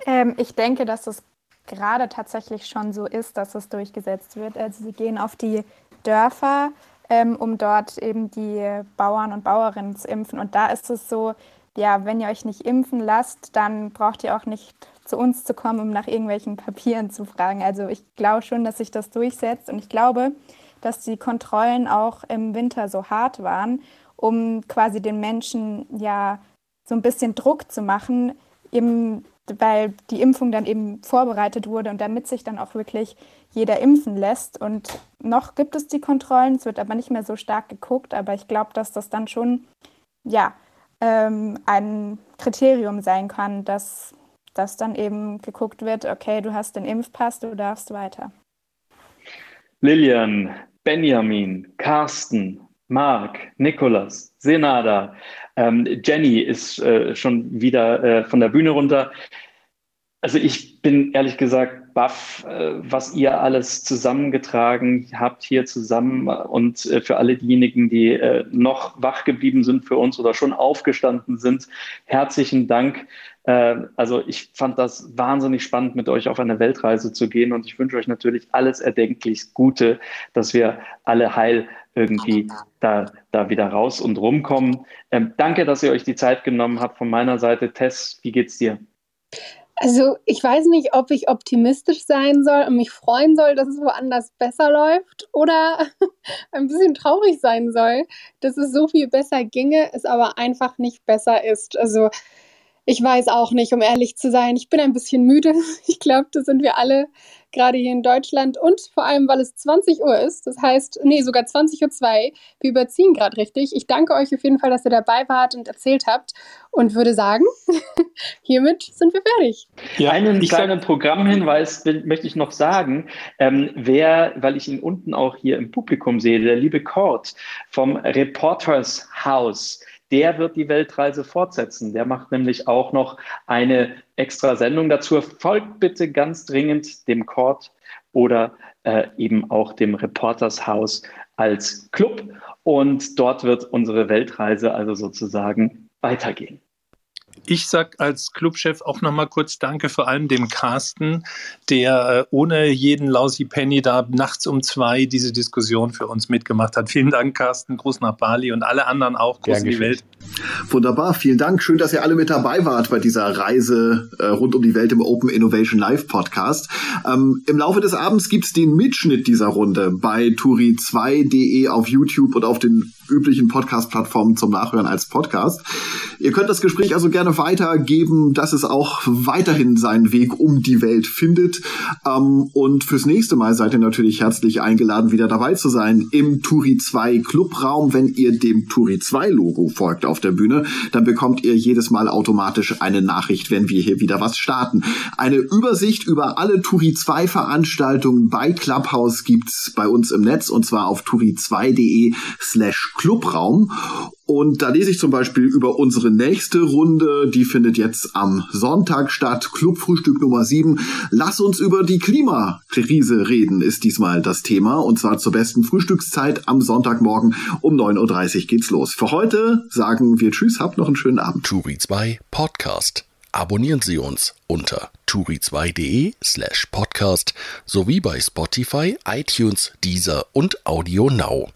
Ähm, ich denke, dass es gerade tatsächlich schon so ist, dass es durchgesetzt wird. Also sie gehen auf die Dörfer, ähm, um dort eben die Bauern und Bauerinnen zu impfen. Und da ist es so, ja, wenn ihr euch nicht impfen lasst, dann braucht ihr auch nicht zu uns zu kommen, um nach irgendwelchen Papieren zu fragen. Also ich glaube schon, dass sich das durchsetzt. Und ich glaube, dass die Kontrollen auch im Winter so hart waren, um quasi den Menschen ja so ein bisschen Druck zu machen, eben weil die Impfung dann eben vorbereitet wurde und damit sich dann auch wirklich jeder impfen lässt. Und noch gibt es die Kontrollen, es wird aber nicht mehr so stark geguckt, aber ich glaube, dass das dann schon ja, ähm, ein Kriterium sein kann, dass, dass dann eben geguckt wird, okay, du hast den Impfpass, du darfst weiter. Lilian, Benjamin, Carsten, Marc, Nikolas, Senada, ähm, Jenny ist äh, schon wieder äh, von der Bühne runter. Also ich bin ehrlich gesagt baff, äh, was ihr alles zusammengetragen habt hier zusammen und äh, für alle diejenigen, die äh, noch wach geblieben sind für uns oder schon aufgestanden sind, herzlichen Dank. Äh, also ich fand das wahnsinnig spannend, mit euch auf eine Weltreise zu gehen und ich wünsche euch natürlich alles erdenklich Gute, dass wir alle heil irgendwie da, da wieder raus und rumkommen. Ähm, danke, dass ihr euch die Zeit genommen habt von meiner Seite. Tess, wie geht's dir? Also ich weiß nicht, ob ich optimistisch sein soll und mich freuen soll, dass es woanders besser läuft oder (laughs) ein bisschen traurig sein soll, dass es so viel besser ginge, es aber einfach nicht besser ist. Also ich weiß auch nicht, um ehrlich zu sein. Ich bin ein bisschen müde. (laughs) Ich glaube, das sind wir alle, gerade hier in Deutschland. Und vor allem, weil es 20 Uhr ist. Das heißt, nee, sogar 20.02 Uhr. Wir überziehen gerade richtig. Ich danke euch auf jeden Fall, dass ihr dabei wart und erzählt habt. Und würde sagen, (laughs) hiermit sind wir fertig. Ja, Einen kleinen Programmhinweis möchte ich noch sagen. Ähm, wer, weil ich ihn unten auch hier im Publikum sehe, der liebe Kurt vom Reporters House der wird die Weltreise fortsetzen. Der macht nämlich auch noch eine extra Sendung dazu. Folgt bitte ganz dringend dem Court oder äh, eben auch dem Reporters House als Club. Und dort wird unsere Weltreise also sozusagen weitergehen. Ich sag als Clubchef auch nochmal kurz Danke vor allem dem Carsten, der äh, ohne jeden Lausi Penny da nachts um zwei diese Diskussion für uns mitgemacht hat. Vielen Dank, Carsten. Gruß nach Bali und alle anderen auch. Gruß in die Welt. Wunderbar, vielen Dank. Schön, dass ihr alle mit dabei wart bei dieser Reise äh, rund um die Welt im Open Innovation Live Podcast. Ähm, Im Laufe des Abends gibt's den Mitschnitt dieser Runde bei turi2.de auf YouTube und auf den üblichen Podcast-Plattformen zum Nachhören als Podcast. Ihr könnt das Gespräch also gerne weitergeben, dass es auch weiterhin seinen Weg um die Welt findet. Ähm, und fürs nächste Mal seid ihr natürlich herzlich eingeladen, wieder dabei zu sein im Turi 2 Clubraum. Wenn ihr dem Turi 2 Logo folgt auf der Bühne, dann bekommt ihr jedes Mal automatisch eine Nachricht, wenn wir hier wieder was starten. Eine Übersicht über alle Turi 2 Veranstaltungen bei Clubhouse gibt's bei uns im Netz und zwar auf turi2.de slash Clubraum. Und da lese ich zum Beispiel über unsere nächste Runde, die findet jetzt am Sonntag statt, Clubfrühstück Nummer 7. Lass uns über die Klimakrise reden, ist diesmal das Thema. Und zwar zur besten Frühstückszeit am Sonntagmorgen um 9.30 Uhr geht's los. Für heute sagen wir Tschüss, habt noch einen schönen Abend. Turi 2 Podcast. Abonnieren Sie uns unter turi2.de slash podcast sowie bei Spotify, iTunes, Deezer und Audio Now.